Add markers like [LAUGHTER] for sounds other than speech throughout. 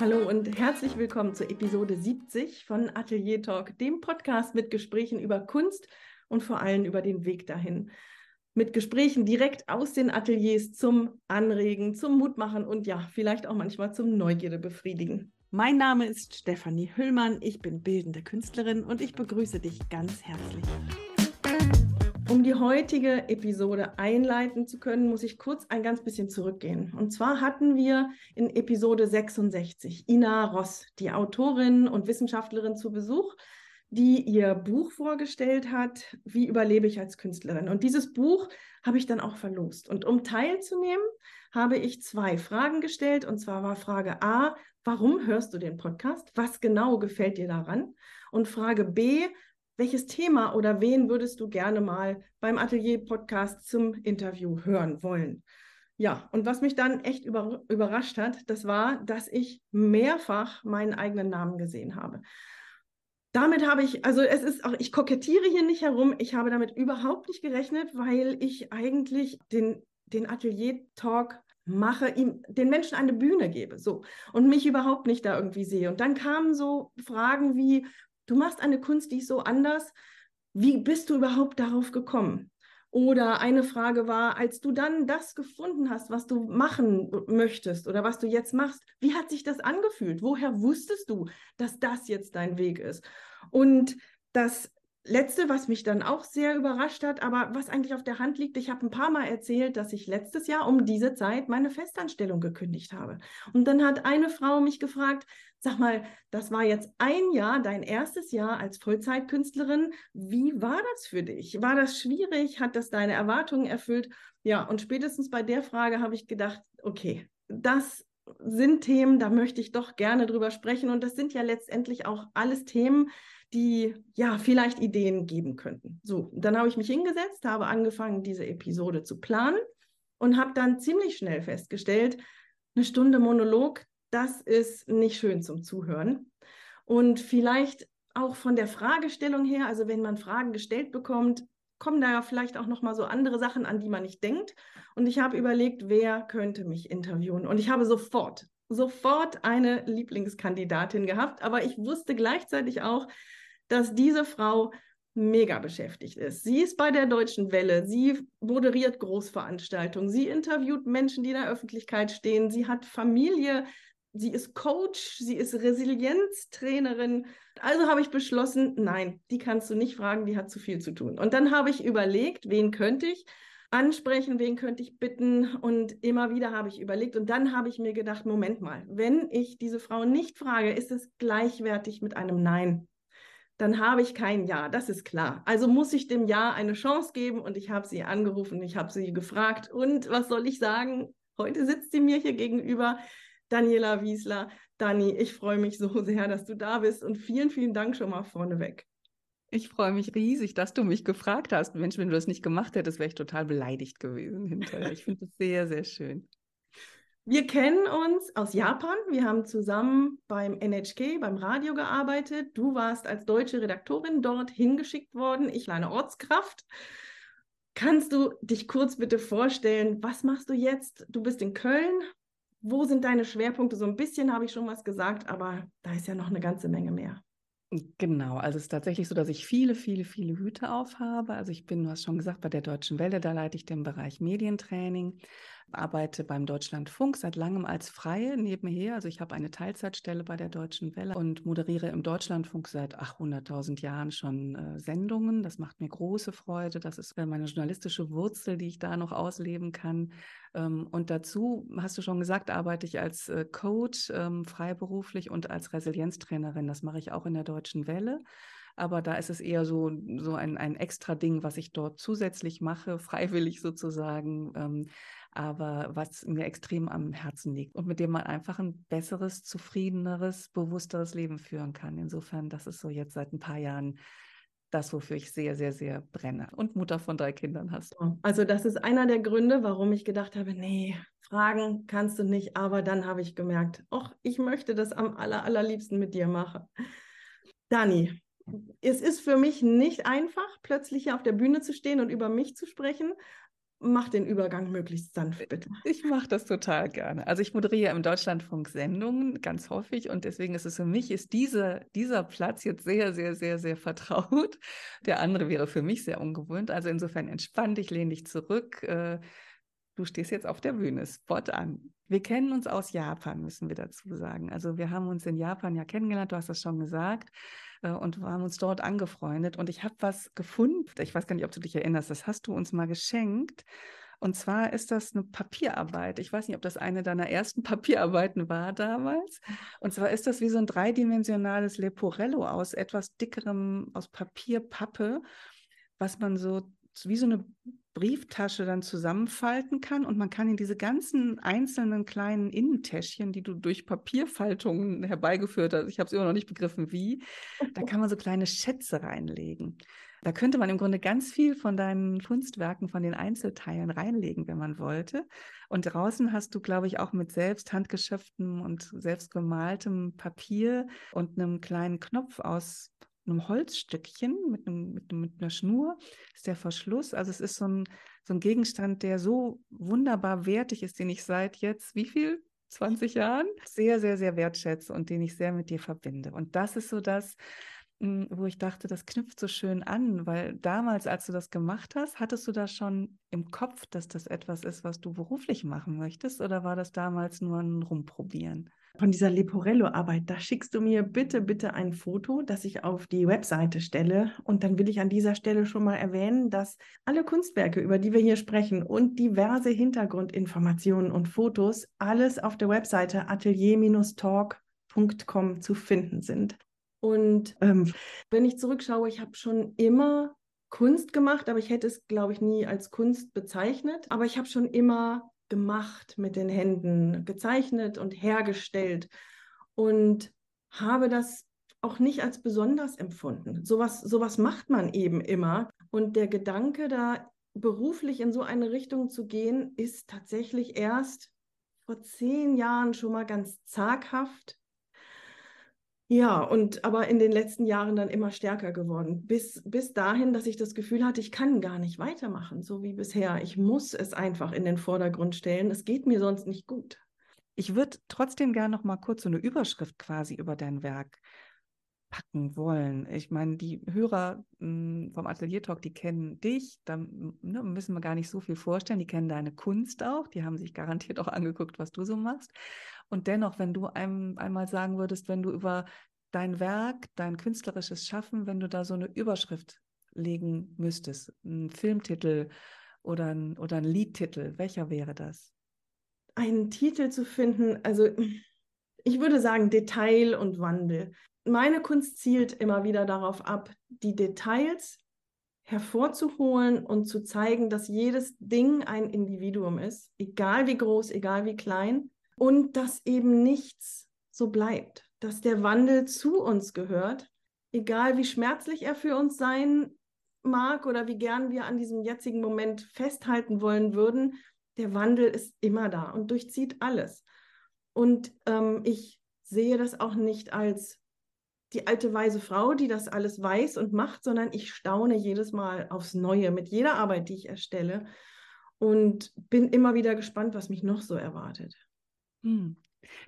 Hallo und herzlich willkommen zur Episode 70 von Atelier Talk, dem Podcast mit Gesprächen über Kunst und vor allem über den Weg dahin. Mit Gesprächen direkt aus den Ateliers zum Anregen, zum Mutmachen und ja, vielleicht auch manchmal zum Neugierde befriedigen. Mein Name ist Stefanie Hüllmann, ich bin bildende Künstlerin und ich begrüße dich ganz herzlich. Um die heutige Episode einleiten zu können, muss ich kurz ein ganz bisschen zurückgehen. Und zwar hatten wir in Episode 66 Ina Ross, die Autorin und Wissenschaftlerin zu Besuch, die ihr Buch vorgestellt hat, Wie überlebe ich als Künstlerin? Und dieses Buch habe ich dann auch verlost. Und um teilzunehmen, habe ich zwei Fragen gestellt. Und zwar war Frage A, warum hörst du den Podcast? Was genau gefällt dir daran? Und Frage B, welches Thema oder wen würdest du gerne mal beim Atelier-Podcast zum Interview hören wollen? Ja, und was mich dann echt über, überrascht hat, das war, dass ich mehrfach meinen eigenen Namen gesehen habe. Damit habe ich, also es ist auch, ich kokettiere hier nicht herum, ich habe damit überhaupt nicht gerechnet, weil ich eigentlich den, den Atelier-Talk mache, ihm den Menschen eine Bühne gebe, so und mich überhaupt nicht da irgendwie sehe. Und dann kamen so Fragen wie, du machst eine Kunst, die ist so anders. Wie bist du überhaupt darauf gekommen? Oder eine Frage war, als du dann das gefunden hast, was du machen möchtest oder was du jetzt machst, wie hat sich das angefühlt? Woher wusstest du, dass das jetzt dein Weg ist? Und das Letzte, was mich dann auch sehr überrascht hat, aber was eigentlich auf der Hand liegt, ich habe ein paar Mal erzählt, dass ich letztes Jahr um diese Zeit meine Festanstellung gekündigt habe. Und dann hat eine Frau mich gefragt, sag mal, das war jetzt ein Jahr, dein erstes Jahr als Vollzeitkünstlerin. Wie war das für dich? War das schwierig? Hat das deine Erwartungen erfüllt? Ja, und spätestens bei der Frage habe ich gedacht, okay, das sind Themen, da möchte ich doch gerne drüber sprechen. Und das sind ja letztendlich auch alles Themen, die ja vielleicht Ideen geben könnten. So, dann habe ich mich hingesetzt, habe angefangen, diese Episode zu planen und habe dann ziemlich schnell festgestellt, eine Stunde Monolog, das ist nicht schön zum Zuhören. Und vielleicht auch von der Fragestellung her, also wenn man Fragen gestellt bekommt, kommen da ja vielleicht auch noch mal so andere Sachen an, die man nicht denkt. Und ich habe überlegt, wer könnte mich interviewen? Und ich habe sofort, sofort eine Lieblingskandidatin gehabt, aber ich wusste gleichzeitig auch, dass diese Frau mega beschäftigt ist. Sie ist bei der Deutschen Welle, sie moderiert Großveranstaltungen, sie interviewt Menschen, die in der Öffentlichkeit stehen, sie hat Familie, sie ist Coach, sie ist Resilienztrainerin. Also habe ich beschlossen, nein, die kannst du nicht fragen, die hat zu viel zu tun. Und dann habe ich überlegt, wen könnte ich ansprechen, wen könnte ich bitten und immer wieder habe ich überlegt und dann habe ich mir gedacht, Moment mal, wenn ich diese Frau nicht frage, ist es gleichwertig mit einem Nein dann habe ich kein Ja, das ist klar. Also muss ich dem Ja eine Chance geben und ich habe sie angerufen, ich habe sie gefragt und was soll ich sagen? Heute sitzt sie mir hier gegenüber, Daniela Wiesler. Dani, ich freue mich so [LAUGHS] sehr, dass du da bist und vielen, vielen Dank schon mal vorneweg. Ich freue mich riesig, dass du mich gefragt hast. Mensch, wenn du das nicht gemacht hättest, wäre ich total beleidigt gewesen hinterher. Ich finde es sehr, sehr schön. Wir kennen uns aus Japan. Wir haben zusammen beim NHK, beim Radio gearbeitet. Du warst als deutsche Redaktorin dort hingeschickt worden. Ich war eine Ortskraft. Kannst du dich kurz bitte vorstellen, was machst du jetzt? Du bist in Köln. Wo sind deine Schwerpunkte? So ein bisschen habe ich schon was gesagt, aber da ist ja noch eine ganze Menge mehr. Genau, also es ist tatsächlich so, dass ich viele, viele, viele Hüte aufhabe. Also ich bin, du hast schon gesagt, bei der Deutschen Welle, da leite ich den Bereich Medientraining, arbeite beim Deutschlandfunk seit langem als Freie nebenher. Also ich habe eine Teilzeitstelle bei der Deutschen Welle und moderiere im Deutschlandfunk seit 800.000 Jahren schon äh, Sendungen. Das macht mir große Freude. Das ist meine journalistische Wurzel, die ich da noch ausleben kann. Ähm, und dazu, hast du schon gesagt, arbeite ich als äh, Coach ähm, freiberuflich und als Resilienztrainerin. Das mache ich auch in der Deutschen Welle. Aber da ist es eher so, so ein, ein extra Ding, was ich dort zusätzlich mache, [LAUGHS] freiwillig sozusagen. Ähm, aber was mir extrem am Herzen liegt und mit dem man einfach ein besseres, zufriedeneres, bewussteres Leben führen kann. Insofern, das ist so jetzt seit ein paar Jahren das, wofür ich sehr, sehr, sehr brenne. Und Mutter von drei Kindern hast. Also das ist einer der Gründe, warum ich gedacht habe, nee, fragen kannst du nicht. Aber dann habe ich gemerkt, ach, ich möchte das am aller, allerliebsten mit dir machen. Dani, es ist für mich nicht einfach, plötzlich hier auf der Bühne zu stehen und über mich zu sprechen. Mach den Übergang möglichst sanft, bitte. Ich mache das total gerne. Also ich moderiere im Deutschlandfunk Sendungen ganz häufig und deswegen ist es für mich, ist diese, dieser Platz jetzt sehr, sehr, sehr, sehr vertraut. Der andere wäre für mich sehr ungewohnt. Also insofern entspann dich, lehn dich zurück. Äh, du stehst jetzt auf der Bühne, Spot an. Wir kennen uns aus Japan, müssen wir dazu sagen. Also wir haben uns in Japan ja kennengelernt, du hast das schon gesagt, und haben uns dort angefreundet. Und ich habe was gefunden, ich weiß gar nicht, ob du dich erinnerst, das hast du uns mal geschenkt. Und zwar ist das eine Papierarbeit. Ich weiß nicht, ob das eine deiner ersten [LAUGHS] Papierarbeiten war damals. Und zwar ist das wie so ein dreidimensionales Leporello aus etwas dickerem, aus Papierpappe, was man so wie so eine Brieftasche dann zusammenfalten kann und man kann in diese ganzen einzelnen kleinen Innentäschchen, die du durch Papierfaltungen herbeigeführt hast, ich habe es immer noch nicht begriffen, wie, da kann man so kleine Schätze reinlegen. Da könnte man im Grunde ganz viel von deinen Kunstwerken, von den Einzelteilen reinlegen, wenn man wollte. Und draußen hast du, glaube ich, auch mit selbst handgeschöpftem und selbst gemaltem Papier und einem kleinen Knopf aus einem Holzstückchen mit, einem, mit, mit, einer Schnur ist der Verschluss. Also es ist so ein, so ein Gegenstand, der so wunderbar wertig ist, den ich seit jetzt, wie viel? 20 Jahren sehr, sehr, sehr wertschätze und den ich sehr mit dir verbinde. Und das ist so das, hm, wo ich dachte, das knüpft so schön an, weil damals, als du das gemacht hast, hattest du da schon im Kopf, dass das etwas ist, was du beruflich machen möchtest, oder war das damals nur ein Rumprobieren? Von dieser Leporello-Arbeit, da schickst du mir bitte, bitte ein Foto, das ich auf die Webseite stelle. Und dann will ich an dieser Stelle schon mal erwähnen, dass alle Kunstwerke, über die wir hier sprechen und diverse Hintergrundinformationen und Fotos, alles auf der Webseite atelier-talk.com zu finden sind. Und ähm, wenn ich zurückschaue, ich habe schon immer Kunst gemacht, aber ich hätte es, glaube ich, nie als Kunst bezeichnet. Aber ich habe schon immer gemacht mit den Händen, gezeichnet und hergestellt und habe das auch nicht als besonders empfunden. Sowas, sowas macht man eben immer. Und der Gedanke, da beruflich in so eine Richtung zu gehen, ist tatsächlich erst vor zehn Jahren schon mal ganz zaghaft ja, und aber in den letzten Jahren dann immer stärker geworden. Bis, bis dahin, dass ich das Gefühl hatte, ich kann gar nicht weitermachen, so wie bisher. Ich muss es einfach in den Vordergrund stellen. Es geht mir sonst nicht gut. Ich würde trotzdem gerne noch mal kurz so eine Überschrift quasi über dein Werk packen wollen. Ich meine, die Hörer hm, vom Atelier Talk, die kennen dich, da ne, müssen wir gar nicht so viel vorstellen. Die kennen deine Kunst auch, die haben sich garantiert auch angeguckt, was du so machst. Und dennoch, wenn du einem einmal sagen würdest, wenn du über dein Werk, dein künstlerisches Schaffen, wenn du da so eine Überschrift legen müsstest, einen Filmtitel oder ein, oder ein Liedtitel, welcher wäre das? Einen Titel zu finden, also [CLEARS THROAT] ich würde sagen Detail und Wandel. Meine Kunst zielt immer wieder darauf ab, die Details hervorzuholen und zu zeigen, dass jedes Ding ein Individuum ist, egal wie groß, egal wie klein, und dass eben nichts so bleibt, dass der Wandel zu uns gehört, egal wie schmerzlich er für uns sein mag oder wie gern wir an diesem jetzigen Moment festhalten wollen würden, der Wandel ist immer da und durchzieht alles. Und ähm, ich sehe das auch nicht als die alte weise Frau, die das alles weiß und macht, sondern ich staune jedes Mal aufs Neue mit jeder Arbeit, die ich erstelle und bin immer wieder gespannt, was mich noch so erwartet. Hm.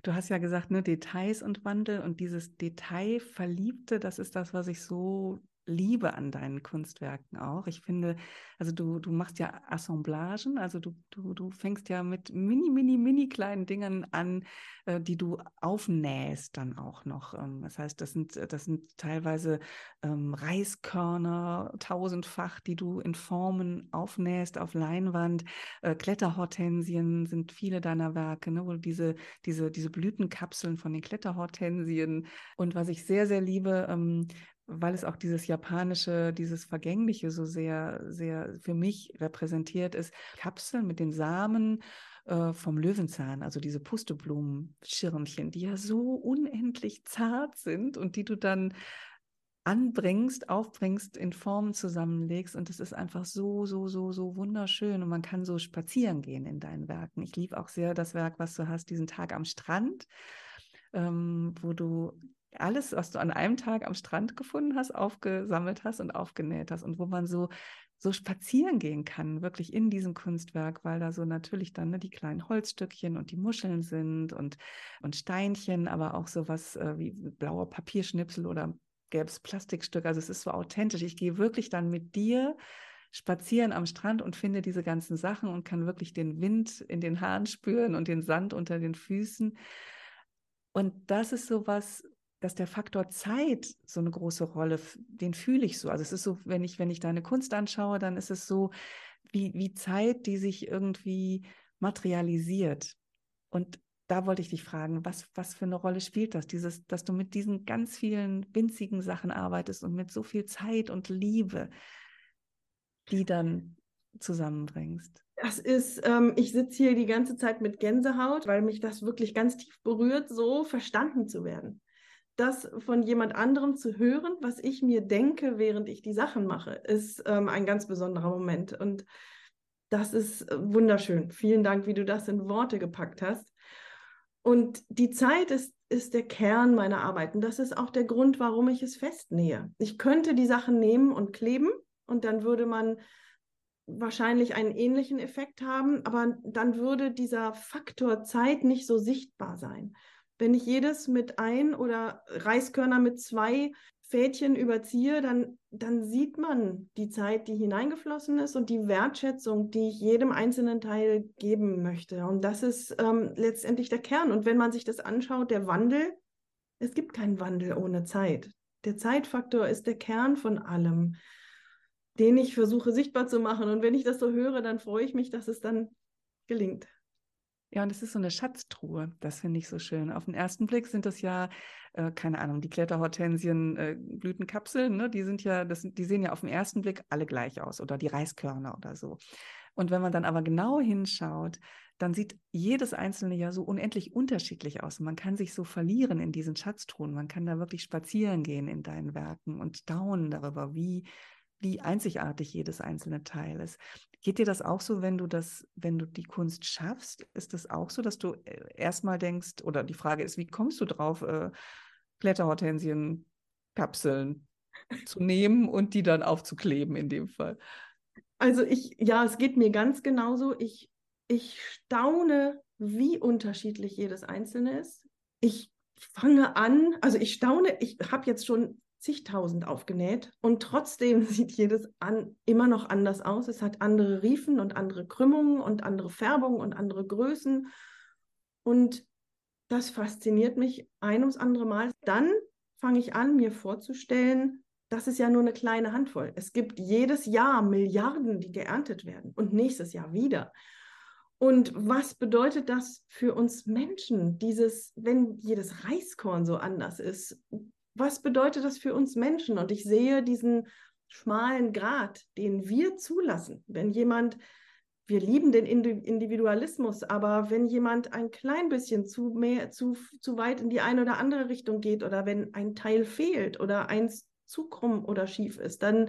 Du hast ja gesagt, ne, Details und Wandel und dieses Detailverliebte, das ist das, was ich so liebe an deinen Kunstwerken auch. Ich finde, also du, du machst ja Assemblagen, also du, du, du fängst ja mit mini, mini, mini kleinen Dingen an, äh, die du aufnähst dann auch noch. Ähm, das heißt, das sind, das sind teilweise ähm, Reiskörner tausendfach, die du in Formen aufnähst auf Leinwand. Äh, Kletterhortensien sind viele deiner Werke, ne, wo du diese, diese, diese Blütenkapseln von den Kletterhortensien und was ich sehr, sehr liebe, ähm, weil es auch dieses japanische, dieses Vergängliche so sehr, sehr für mich repräsentiert ist. Kapseln mit den Samen äh, vom Löwenzahn, also diese Pusteblumenschirmchen, die ja so unendlich zart sind und die du dann anbringst, aufbringst, in Formen zusammenlegst und es ist einfach so, so, so, so wunderschön und man kann so spazieren gehen in deinen Werken. Ich liebe auch sehr das Werk, was du hast, diesen Tag am Strand, ähm, wo du alles, was du an einem Tag am Strand gefunden hast, aufgesammelt hast und aufgenäht hast und wo man so so spazieren gehen kann, wirklich in diesem Kunstwerk, weil da so natürlich dann ne, die kleinen Holzstückchen und die Muscheln sind und, und Steinchen, aber auch sowas äh, wie blauer Papierschnipsel oder gelbes Plastikstück. Also es ist so authentisch. Ich gehe wirklich dann mit dir spazieren am Strand und finde diese ganzen Sachen und kann wirklich den Wind in den Haaren spüren und den Sand unter den Füßen. Und das ist so was, dass der Faktor Zeit so eine große Rolle, den fühle ich so. Also es ist so, wenn ich, wenn ich deine Kunst anschaue, dann ist es so wie, wie Zeit, die sich irgendwie materialisiert. Und da wollte ich dich fragen, was, was für eine Rolle spielt das? Dieses, dass du mit diesen ganz vielen winzigen Sachen arbeitest und mit so viel Zeit und Liebe, die dann zusammenbringst. Das ist, ähm, ich sitze hier die ganze Zeit mit Gänsehaut, weil mich das wirklich ganz tief berührt, so verstanden zu werden das von jemand anderem zu hören, was ich mir denke, während ich die Sachen mache, ist ähm, ein ganz besonderer Moment. Und das ist äh, wunderschön. Vielen Dank, wie du das in Worte gepackt hast. Und die Zeit ist, ist der Kern meiner Arbeit. Und das ist auch der Grund, warum ich es festnähe. Ich könnte die Sachen nehmen und kleben und dann würde man wahrscheinlich einen ähnlichen Effekt haben, aber dann würde dieser Faktor Zeit nicht so sichtbar sein. Wenn ich jedes mit ein oder Reiskörner mit zwei Fädchen überziehe, dann, dann sieht man die Zeit, die hineingeflossen ist und die Wertschätzung, die ich jedem einzelnen Teil geben möchte. Und das ist ähm, letztendlich der Kern. Und wenn man sich das anschaut, der Wandel, es gibt keinen Wandel ohne Zeit. Der Zeitfaktor ist der Kern von allem, den ich versuche sichtbar zu machen. Und wenn ich das so höre, dann freue ich mich, dass es dann gelingt. Ja, und es ist so eine Schatztruhe. Das finde ich so schön. Auf den ersten Blick sind das ja, äh, keine Ahnung, die Kletterhortensien, äh, Blütenkapseln, ne? die sind ja, das, die sehen ja auf den ersten Blick alle gleich aus oder die Reiskörner oder so. Und wenn man dann aber genau hinschaut, dann sieht jedes einzelne ja so unendlich unterschiedlich aus. Man kann sich so verlieren in diesen Schatztruhen. Man kann da wirklich spazieren gehen in deinen Werken und staunen darüber, wie, wie einzigartig jedes einzelne Teil ist. Geht dir das auch so, wenn du das, wenn du die Kunst schaffst? Ist das auch so, dass du äh, erstmal denkst, oder die Frage ist, wie kommst du drauf, äh, Kletterhortensienkapseln zu nehmen und die dann aufzukleben in dem Fall? Also ich, ja, es geht mir ganz genauso. Ich, ich staune, wie unterschiedlich jedes einzelne ist. Ich fange an, also ich staune, ich habe jetzt schon zigtausend aufgenäht und trotzdem [LAUGHS] sieht jedes an, immer noch anders aus. Es hat andere Riefen und andere Krümmungen und andere Färbungen und andere Größen. Und das fasziniert mich ein ums andere Mal. Dann fange ich an, mir vorzustellen, das ist ja nur eine kleine Handvoll. Es gibt jedes Jahr Milliarden, die geerntet werden und nächstes Jahr wieder. Und was bedeutet das für uns Menschen, dieses, wenn jedes Reiskorn so anders ist? Was bedeutet das für uns Menschen? Und ich sehe diesen schmalen Grat, den wir zulassen, wenn jemand, wir lieben den Individualismus, aber wenn jemand ein klein bisschen zu, mehr, zu, zu weit in die eine oder andere Richtung geht oder wenn ein Teil fehlt oder eins zu krumm oder schief ist, dann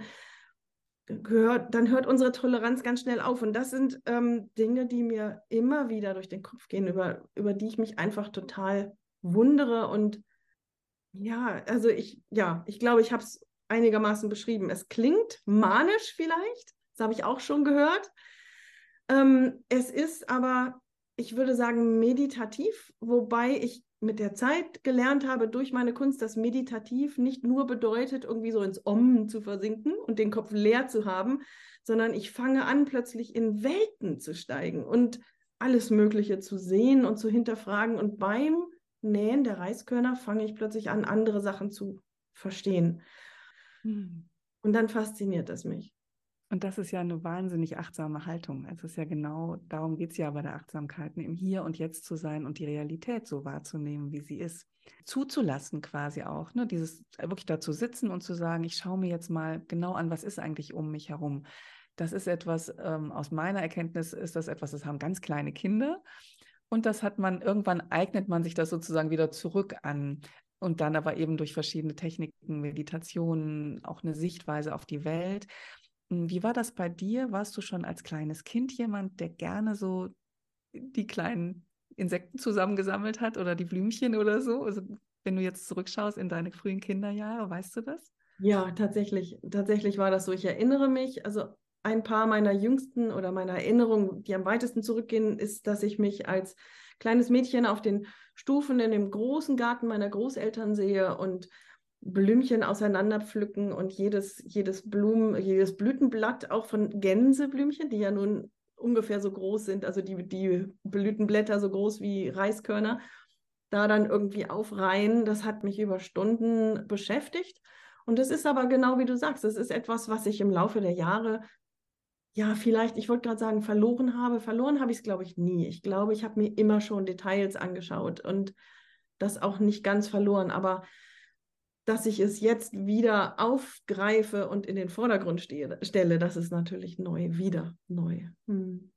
gehört, dann hört unsere Toleranz ganz schnell auf. Und das sind ähm, Dinge, die mir immer wieder durch den Kopf gehen, über, über die ich mich einfach total wundere und ja, also ich, ja, ich glaube, ich habe es einigermaßen beschrieben. Es klingt manisch vielleicht, das habe ich auch schon gehört. Ähm, es ist aber, ich würde sagen, meditativ, wobei ich mit der Zeit gelernt habe durch meine Kunst, dass meditativ nicht nur bedeutet, irgendwie so ins Om zu versinken und den Kopf leer zu haben, sondern ich fange an, plötzlich in Welten zu steigen und alles Mögliche zu sehen und zu hinterfragen. Und beim Nähen der Reiskörner fange ich plötzlich an, andere Sachen zu verstehen. Hm. Und dann fasziniert es mich. Und das ist ja eine wahnsinnig achtsame Haltung. Es ist ja genau, darum geht es ja bei der Achtsamkeit, im Hier und Jetzt zu sein und die Realität so wahrzunehmen, wie sie ist. Zuzulassen quasi auch, ne? dieses wirklich da zu sitzen und zu sagen, ich schaue mir jetzt mal genau an, was ist eigentlich um mich herum. Das ist etwas, ähm, aus meiner Erkenntnis ist das etwas, das haben ganz kleine Kinder. Und das hat man, irgendwann eignet man sich das sozusagen wieder zurück an. Und dann aber eben durch verschiedene Techniken, Meditationen, auch eine Sichtweise auf die Welt. Hm, wie war das bei dir? Warst du schon als kleines Kind jemand, der gerne so die kleinen Insekten zusammengesammelt hat oder die Blümchen oder so? Also wenn du jetzt zurückschaust in deine frühen Kinderjahre, weißt du das? Ja, tatsächlich. Tatsächlich war das so. Ich erinnere mich, also ein paar meiner jüngsten oder meiner Erinnerungen, die am weitesten zurückgehen, ist, dass ich mich als kleines Mädchen auf den Stufen in dem großen Garten meiner Großeltern sehe und Blümchen auseinanderpflücken und jedes, jedes Blumen, jedes Blütenblatt auch von Gänseblümchen, die ja nun ungefähr so groß sind, also die, die Blütenblätter so groß wie Reiskörner, da dann irgendwie aufreihen. Das hat mich über Stunden beschäftigt. Und es ist aber genau wie du sagst, es ist etwas, was ich im Laufe der Jahre, ja, vielleicht, ich wollte gerade sagen, verloren habe. Verloren habe ich es, glaube ich, nie. Ich glaube, ich habe mir immer schon Details angeschaut und das auch nicht ganz verloren. Aber dass ich es jetzt wieder aufgreife und in den Vordergrund stehe, stelle, das ist natürlich neu, wieder neu. Hm.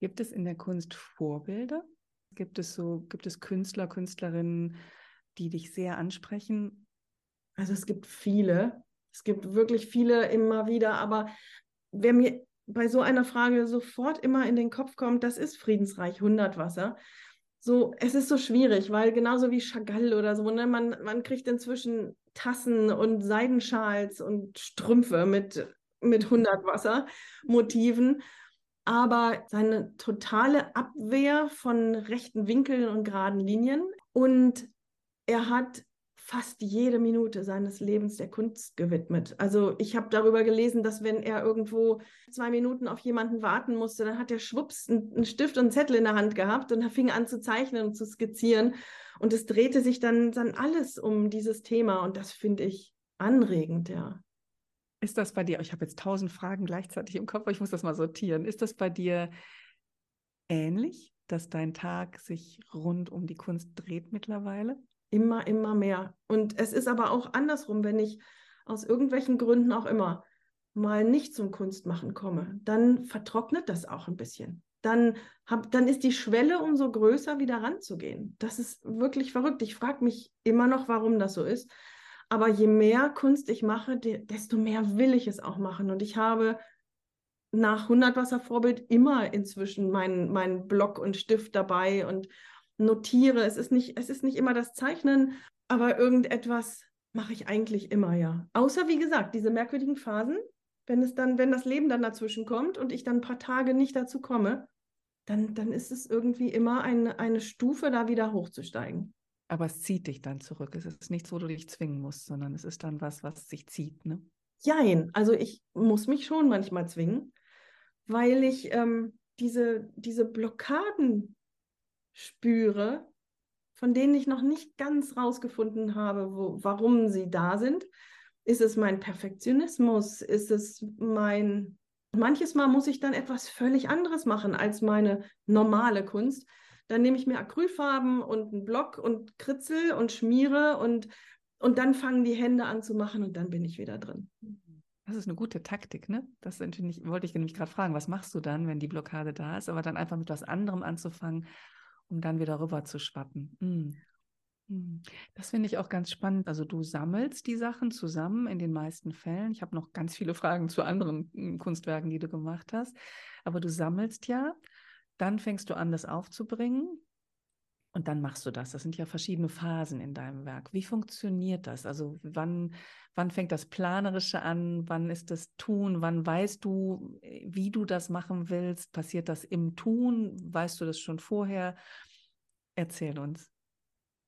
Gibt es in der Kunst Vorbilder? Gibt es so, gibt es Künstler, Künstlerinnen, die dich sehr ansprechen? Also es gibt viele. Es gibt wirklich viele immer wieder, aber wer mir bei so einer Frage sofort immer in den Kopf kommt, das ist Friedensreich Hundertwasser so, es ist so schwierig, weil genauso wie Chagall oder so, ne, man, man kriegt inzwischen Tassen und Seidenschals und Strümpfe mit, mit 100 Wassermotiven. Aber seine totale Abwehr von rechten Winkeln und geraden Linien. Und er hat fast jede Minute seines Lebens der Kunst gewidmet. Also ich habe darüber gelesen, dass wenn er irgendwo zwei Minuten auf jemanden warten musste, dann hat er schwupps einen Stift und einen Zettel in der Hand gehabt und er fing an zu zeichnen und zu skizzieren. Und es drehte sich dann, dann alles um dieses Thema und das finde ich anregend, ja. Ist das bei dir, ich habe jetzt tausend Fragen gleichzeitig im Kopf, aber ich muss das mal sortieren. Ist das bei dir ähnlich, dass dein Tag sich rund um die Kunst dreht mittlerweile? Immer, immer mehr. Und es ist aber auch andersrum, wenn ich aus irgendwelchen Gründen auch immer mal nicht zum Kunstmachen komme, dann vertrocknet das auch ein bisschen. Dann, hab, dann ist die Schwelle umso größer, wieder ranzugehen. Das ist wirklich verrückt. Ich frage mich immer noch, warum das so ist. Aber je mehr Kunst ich mache, desto mehr will ich es auch machen. Und ich habe nach 100 Wasser Vorbild immer inzwischen meinen mein Block und Stift dabei und notiere. Es ist nicht, es ist nicht immer das Zeichnen, aber irgendetwas mache ich eigentlich immer, ja. Außer, wie gesagt, diese merkwürdigen Phasen, wenn es dann, wenn das Leben dann dazwischen kommt und ich dann ein paar Tage nicht dazu komme, dann, dann ist es irgendwie immer eine, eine Stufe, da wieder hochzusteigen. Aber es zieht dich dann zurück. Es ist nichts, wo du dich zwingen musst, sondern es ist dann was, was sich zieht, ne? Jein. Also ich muss mich schon manchmal zwingen, weil ich ähm, diese, diese Blockaden spüre, von denen ich noch nicht ganz rausgefunden habe, wo, warum sie da sind. Ist es mein Perfektionismus? Ist es mein... Manches Mal muss ich dann etwas völlig anderes machen als meine normale Kunst. Dann nehme ich mir Acrylfarben und einen Block und kritzel und schmiere und, und dann fangen die Hände an zu machen und dann bin ich wieder drin. Das ist eine gute Taktik, ne? Das wollte ich nämlich gerade fragen, was machst du dann, wenn die Blockade da ist, aber dann einfach mit was anderem anzufangen um dann wieder rüber zu schwappen. Mm. Das finde ich auch ganz spannend. Also du sammelst die Sachen zusammen in den meisten Fällen. Ich habe noch ganz viele Fragen zu anderen hm, Kunstwerken, die du gemacht hast. Aber du sammelst ja, dann fängst du an, das aufzubringen. Und dann machst du das. Das sind ja verschiedene Phasen in deinem Werk. Wie funktioniert das? Also wann, wann fängt das Planerische an? Wann ist das Tun? Wann weißt du, wie du das machen willst? Passiert das im Tun? Weißt du das schon vorher? Erzähl uns.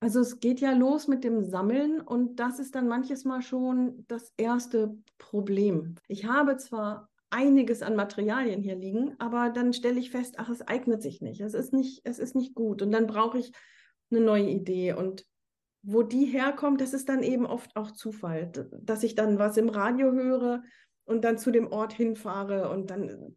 Also es geht ja los mit dem Sammeln und das ist dann manches Mal schon das erste Problem. Ich habe zwar einiges an Materialien hier liegen, aber dann stelle ich fest, ach, es eignet sich nicht. Es ist nicht, es ist nicht gut. Und dann brauche ich eine neue Idee. Und wo die herkommt, das ist dann eben oft auch Zufall, dass ich dann was im Radio höre und dann zu dem Ort hinfahre. Und dann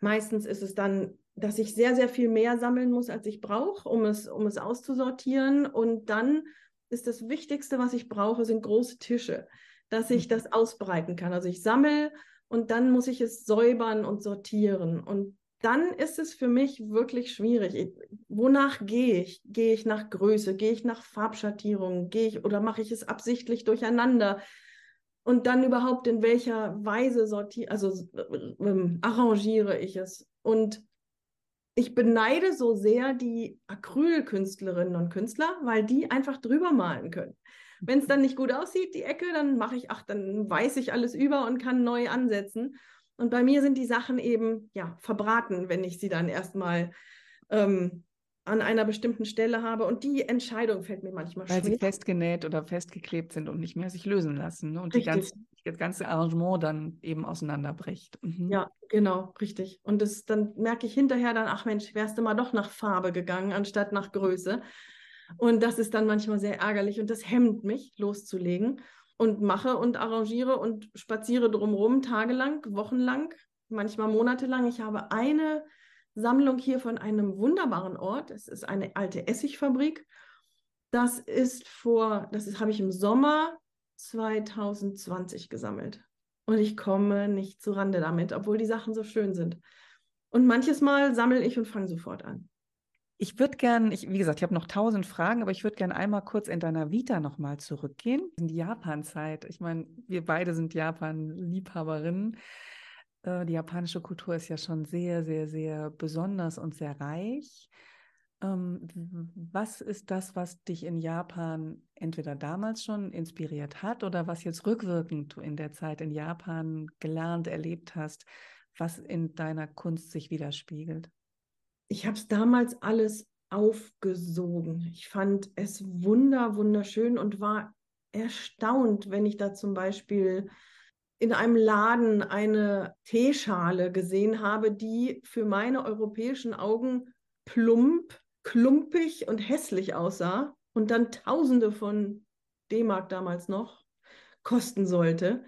meistens ist es dann, dass ich sehr, sehr viel mehr sammeln muss, als ich brauche, um es, um es auszusortieren. Und dann ist das Wichtigste, was ich brauche, sind große Tische, dass ich mhm. das ausbreiten kann. Also ich sammle und dann muss ich es säubern und sortieren. Und dann ist es für mich wirklich schwierig. Wonach gehe ich? Gehe ich nach Größe? Gehe ich nach Farbschattierung? Gehe ich oder mache ich es absichtlich durcheinander? Und dann überhaupt in welcher Weise sortiere, also äh, äh, arrangiere ich es? Und ich beneide so sehr die Acrylkünstlerinnen und Künstler, weil die einfach drüber malen können. Wenn es dann nicht gut aussieht, die Ecke, dann mache ich, ach, dann weiß ich alles über und kann neu ansetzen. Und bei mir sind die Sachen eben ja verbraten, wenn ich sie dann erstmal ähm, an einer bestimmten Stelle habe. Und die Entscheidung fällt mir manchmal Weil schwer. sie festgenäht oder festgeklebt sind und nicht mehr sich lösen lassen. Ne? Und ganze, das ganze Arrangement dann eben auseinanderbricht. Mhm. Ja, genau, richtig. Und das, dann merke ich hinterher dann, ach Mensch, wärst du mal doch nach Farbe gegangen, anstatt nach Größe. Und das ist dann manchmal sehr ärgerlich und das hemmt mich, loszulegen. Und mache und arrangiere und spaziere drumherum, tagelang, wochenlang, manchmal monatelang. Ich habe eine Sammlung hier von einem wunderbaren Ort. Es ist eine alte Essigfabrik. Das ist vor, das ist, habe ich im Sommer 2020 gesammelt. Und ich komme nicht zu Rande damit, obwohl die Sachen so schön sind. Und manches Mal sammle ich und fange sofort an. Ich würde gern, ich, wie gesagt, ich habe noch tausend Fragen, aber ich würde gern einmal kurz in deiner Vita nochmal zurückgehen, in die Japan-Zeit. Ich meine, wir beide sind Japan-Liebhaberinnen. Äh, die japanische Kultur ist ja schon sehr, sehr, sehr besonders und sehr reich. Ähm, was ist das, was dich in Japan entweder damals schon inspiriert hat oder was jetzt rückwirkend du in der Zeit in Japan gelernt, erlebt hast, was in deiner Kunst sich widerspiegelt? Ich habe es damals alles aufgesogen. Ich fand es wunder, wunderschön und war erstaunt, wenn ich da zum Beispiel in einem Laden eine Teeschale gesehen habe, die für meine europäischen Augen plump, klumpig und hässlich aussah und dann Tausende von D-Mark damals noch kosten sollte.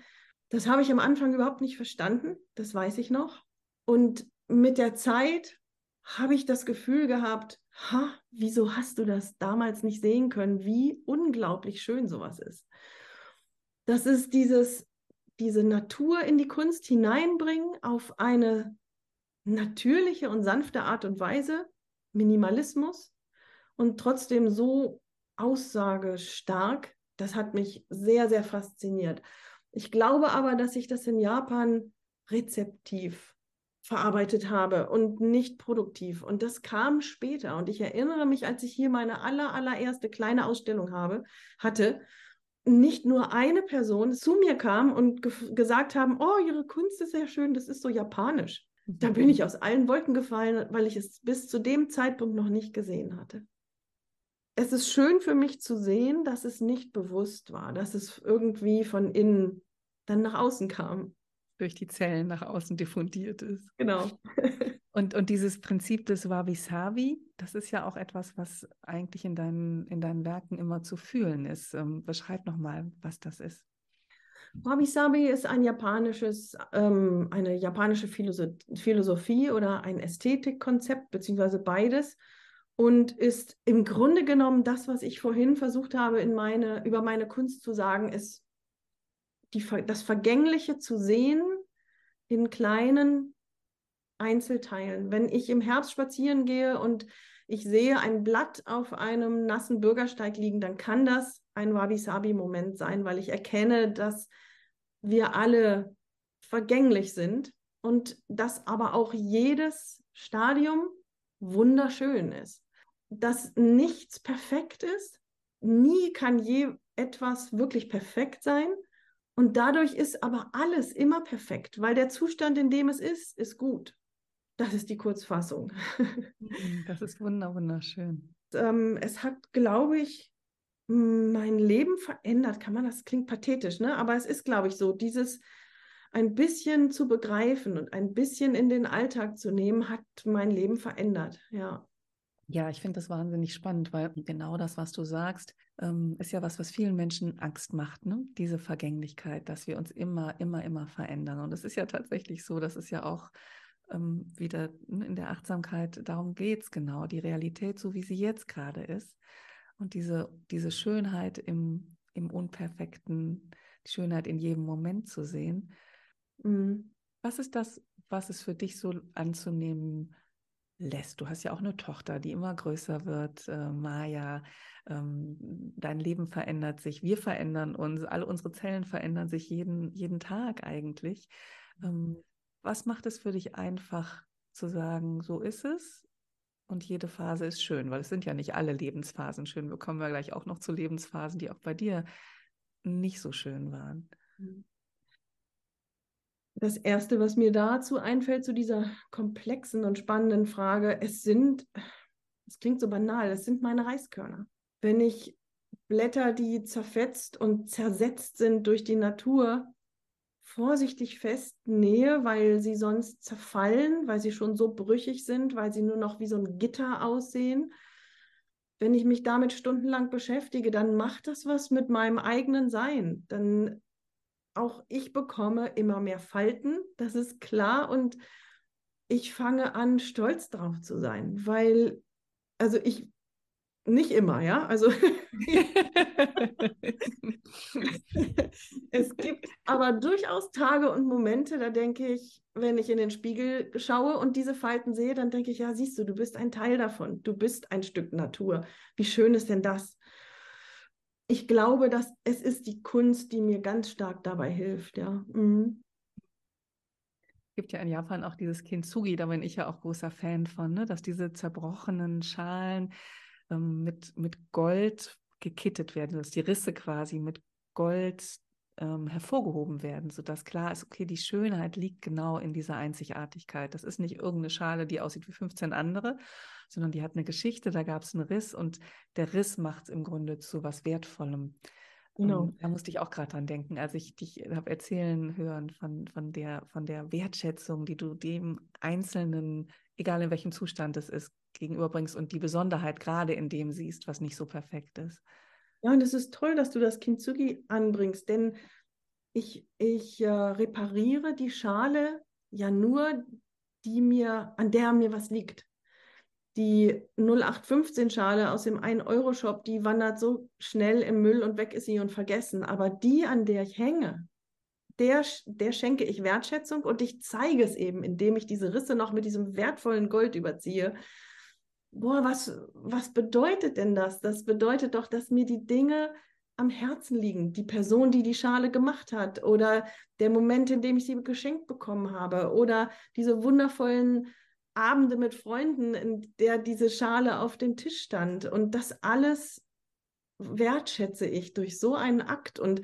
Das habe ich am Anfang überhaupt nicht verstanden, das weiß ich noch. Und mit der Zeit habe ich das Gefühl gehabt, ha, wieso hast du das damals nicht sehen können, wie unglaublich schön sowas ist. Das ist dieses diese Natur in die Kunst hineinbringen auf eine natürliche und sanfte Art und Weise, Minimalismus und trotzdem so aussagestark, das hat mich sehr, sehr fasziniert. Ich glaube aber, dass ich das in Japan rezeptiv verarbeitet habe und nicht produktiv. Und das kam später. Und ich erinnere mich, als ich hier meine aller, allererste kleine Ausstellung habe, hatte, nicht nur eine Person zu mir kam und ge gesagt haben, oh, ihre Kunst ist sehr schön, das ist so japanisch. Da bin ich aus allen Wolken gefallen, weil ich es bis zu dem Zeitpunkt noch nicht gesehen hatte. Es ist schön für mich zu sehen, dass es nicht bewusst war, dass es irgendwie von innen dann nach außen kam. Durch die Zellen nach außen diffundiert ist. Genau. [LAUGHS] Und, und dieses Prinzip des Wabi-Sabi, das ist ja auch etwas, was eigentlich in deinen, in deinen Werken immer zu fühlen ist. Ähm, beschreib nochmal, was das ist. Wabi-Sabi ist ein japanisches, ähm, eine japanische Philosoph Philosophie oder ein Ästhetikkonzept, beziehungsweise beides. Und ist im Grunde genommen das, was ich vorhin versucht habe, in meine, über meine Kunst zu sagen, ist die, das Vergängliche zu sehen in kleinen Einzelteilen. Wenn ich im Herbst spazieren gehe und ich sehe ein Blatt auf einem nassen Bürgersteig liegen, dann kann das ein Wabi-Sabi-Moment sein, weil ich erkenne, dass wir alle vergänglich sind und dass aber auch jedes Stadium wunderschön ist. Dass nichts perfekt ist, nie kann je etwas wirklich perfekt sein. Und dadurch ist aber alles immer perfekt, weil der Zustand, in dem es ist, ist gut. Das ist die Kurzfassung. [LAUGHS] Mhm, das ist wunderschön. Ähm, es hat, glaube ich, mein Leben verändert. Kann man das klingt pathetisch, ne? Aber es ist, glaube ich, so dieses ein bisschen zu begreifen und ein bisschen in den Alltag zu nehmen, hat mein Leben verändert. Ja. Ja, ich finde das wahnsinnig spannend, weil genau das, was du sagst, ähm, ist ja was, was vielen Menschen Angst macht, ne? Diese Vergänglichkeit, dass wir uns immer, immer, immer verändern. Und es ist ja tatsächlich so, das ist ja auch ähm, wieder ne, in der Achtsamkeit, darum geht es genau, die Realität, so wie sie jetzt gerade ist. Und diese, diese Schönheit im, im Unperfekten, die Schönheit in jedem Moment zu sehen. Mhm. Was ist das, was es für dich so anzunehmen lässt? Du hast ja auch eine Tochter, die immer größer wird, äh, Maya. Ähm, dein Leben verändert sich, wir verändern uns, alle unsere Zellen verändern sich jeden, jeden Tag eigentlich. Ähm, was macht es für dich einfach zu sagen, so ist es und jede Phase ist schön, weil es sind ja nicht alle Lebensphasen schön. Wir kommen ja gleich auch noch zu Lebensphasen, die auch bei dir nicht so schön waren. Das Erste, was mir dazu einfällt, zu dieser komplexen und spannenden Frage, es sind, es klingt so banal, es sind meine Reiskörner. Wenn ich Blätter, die zerfetzt und zersetzt sind durch die Natur, vorsichtig festnähe, weil sie sonst zerfallen, weil sie schon so brüchig sind, weil sie nur noch wie so ein Gitter aussehen. Wenn ich mich damit stundenlang beschäftige, dann macht das was mit meinem eigenen Sein. Dann auch ich bekomme immer mehr Falten, das ist klar. Und ich fange an, stolz drauf zu sein, weil, also ich nicht immer, ja. Also [LAUGHS] es gibt aber durchaus Tage und Momente, da denke ich, wenn ich in den Spiegel schaue und diese Falten sehe, dann denke ich, ja, siehst du, du bist ein Teil davon. Du bist ein Stück Natur. Wie schön ist denn das? Ich glaube, dass es ist die Kunst, die mir ganz stark dabei hilft, ja. Mhm. Es gibt ja in Japan auch dieses Kintsugi, da bin ich ja auch großer Fan von, ne? dass diese zerbrochenen Schalen ähm, mit, mit Gold gekittet werden, dass die Risse quasi mit Gold ähm, hervorgehoben werden, sodass klar ist, okay, die Schönheit liegt genau in dieser Einzigartigkeit. Das ist nicht irgendeine Schale, die aussieht wie 15 andere, sondern die hat eine Geschichte, da gab es einen Riss und der Riss macht es im Grunde zu was Wertvollem. Genau. Um, da musste ich auch gerade dran denken, als ich dich habe erzählen hören von, von, der, von der Wertschätzung, die du dem Einzelnen, egal in welchem Zustand es ist, gegenüberbringst und die Besonderheit gerade in dem siehst, was nicht so perfekt ist. Ja, und es ist toll, dass du das Kintsugi anbringst, denn ich, ich äh, repariere die Schale ja nur, die mir, an der mir was liegt. Die 0815-Schale aus dem 1-Euro-Shop, die wandert so schnell im Müll und weg ist sie und vergessen. Aber die, an der ich hänge, der, der schenke ich Wertschätzung und ich zeige es eben, indem ich diese Risse noch mit diesem wertvollen Gold überziehe boah, was, was bedeutet denn das? Das bedeutet doch, dass mir die Dinge am Herzen liegen. Die Person, die die Schale gemacht hat oder der Moment, in dem ich sie geschenkt bekommen habe oder diese wundervollen Abende mit Freunden, in der diese Schale auf dem Tisch stand. Und das alles wertschätze ich durch so einen Akt. Und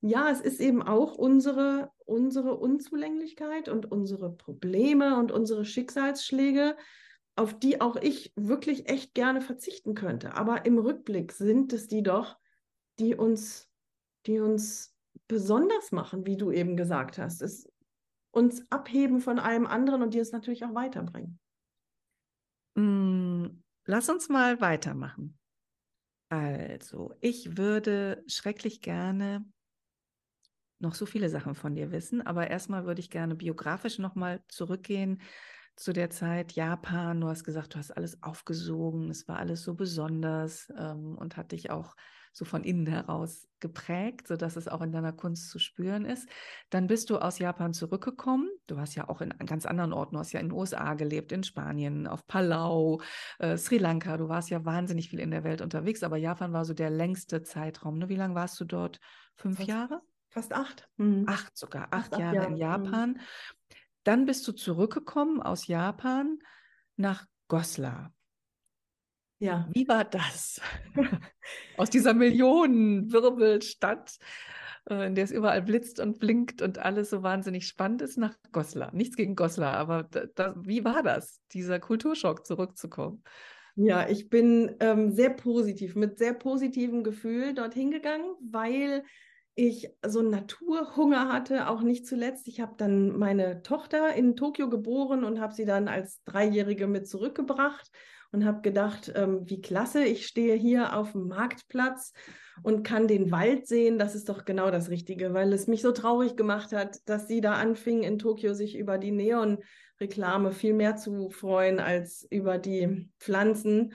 ja, es ist eben auch unsere, unsere Unzulänglichkeit und unsere Probleme und unsere Schicksalsschläge, auf die auch ich wirklich echt gerne verzichten könnte. Aber im Rückblick sind es die doch, die uns, die uns besonders machen, wie du eben gesagt hast. Es uns abheben von allem anderen und die es natürlich auch weiterbringen. Mm, lass uns mal weitermachen. Also, ich würde schrecklich gerne noch so viele Sachen von dir wissen, aber erstmal würde ich gerne biografisch nochmal zurückgehen zu der Zeit Japan. Du hast gesagt, du hast alles aufgesogen, es war alles so besonders ähm, und hat dich auch so von innen heraus geprägt, sodass es auch in deiner Kunst zu spüren ist. Dann bist du aus Japan zurückgekommen. Du hast ja auch in ganz anderen Orten, du hast ja in den USA gelebt, in Spanien, auf Palau, äh, Sri Lanka. Du warst ja wahnsinnig viel in der Welt unterwegs, aber Japan war so der längste Zeitraum. Ne? Wie lange warst du dort? Fünf fast, Jahre? Fast acht. Mhm. Acht sogar, acht, acht Jahre, Jahre, in Japan. Mhm. Dann bist du zurückgekommen aus Japan nach Goslar. Ja. Wie war das? [LAUGHS] aus dieser Millionenwirbelstadt, äh, in der es überall blitzt und blinkt und alles so wahnsinnig spannend ist, nach Goslar. Nichts gegen Goslar, aber da, da, wie war das, dieser Kulturschock zurückzukommen? Ja, ich bin ähm, sehr positiv, mit sehr positivem Gefühl dorthin gegangen, weil ich so Naturhunger hatte, auch nicht zuletzt. Ich habe dann meine Tochter in Tokio geboren und habe sie dann als Dreijährige mit zurückgebracht und habe gedacht, ähm, wie klasse, ich stehe hier auf dem Marktplatz und kann den Wald sehen. Das ist doch genau das Richtige, weil es mich so traurig gemacht hat, dass sie da anfing, in Tokio sich über die Neon-Reklame viel mehr zu freuen als über die Pflanzen.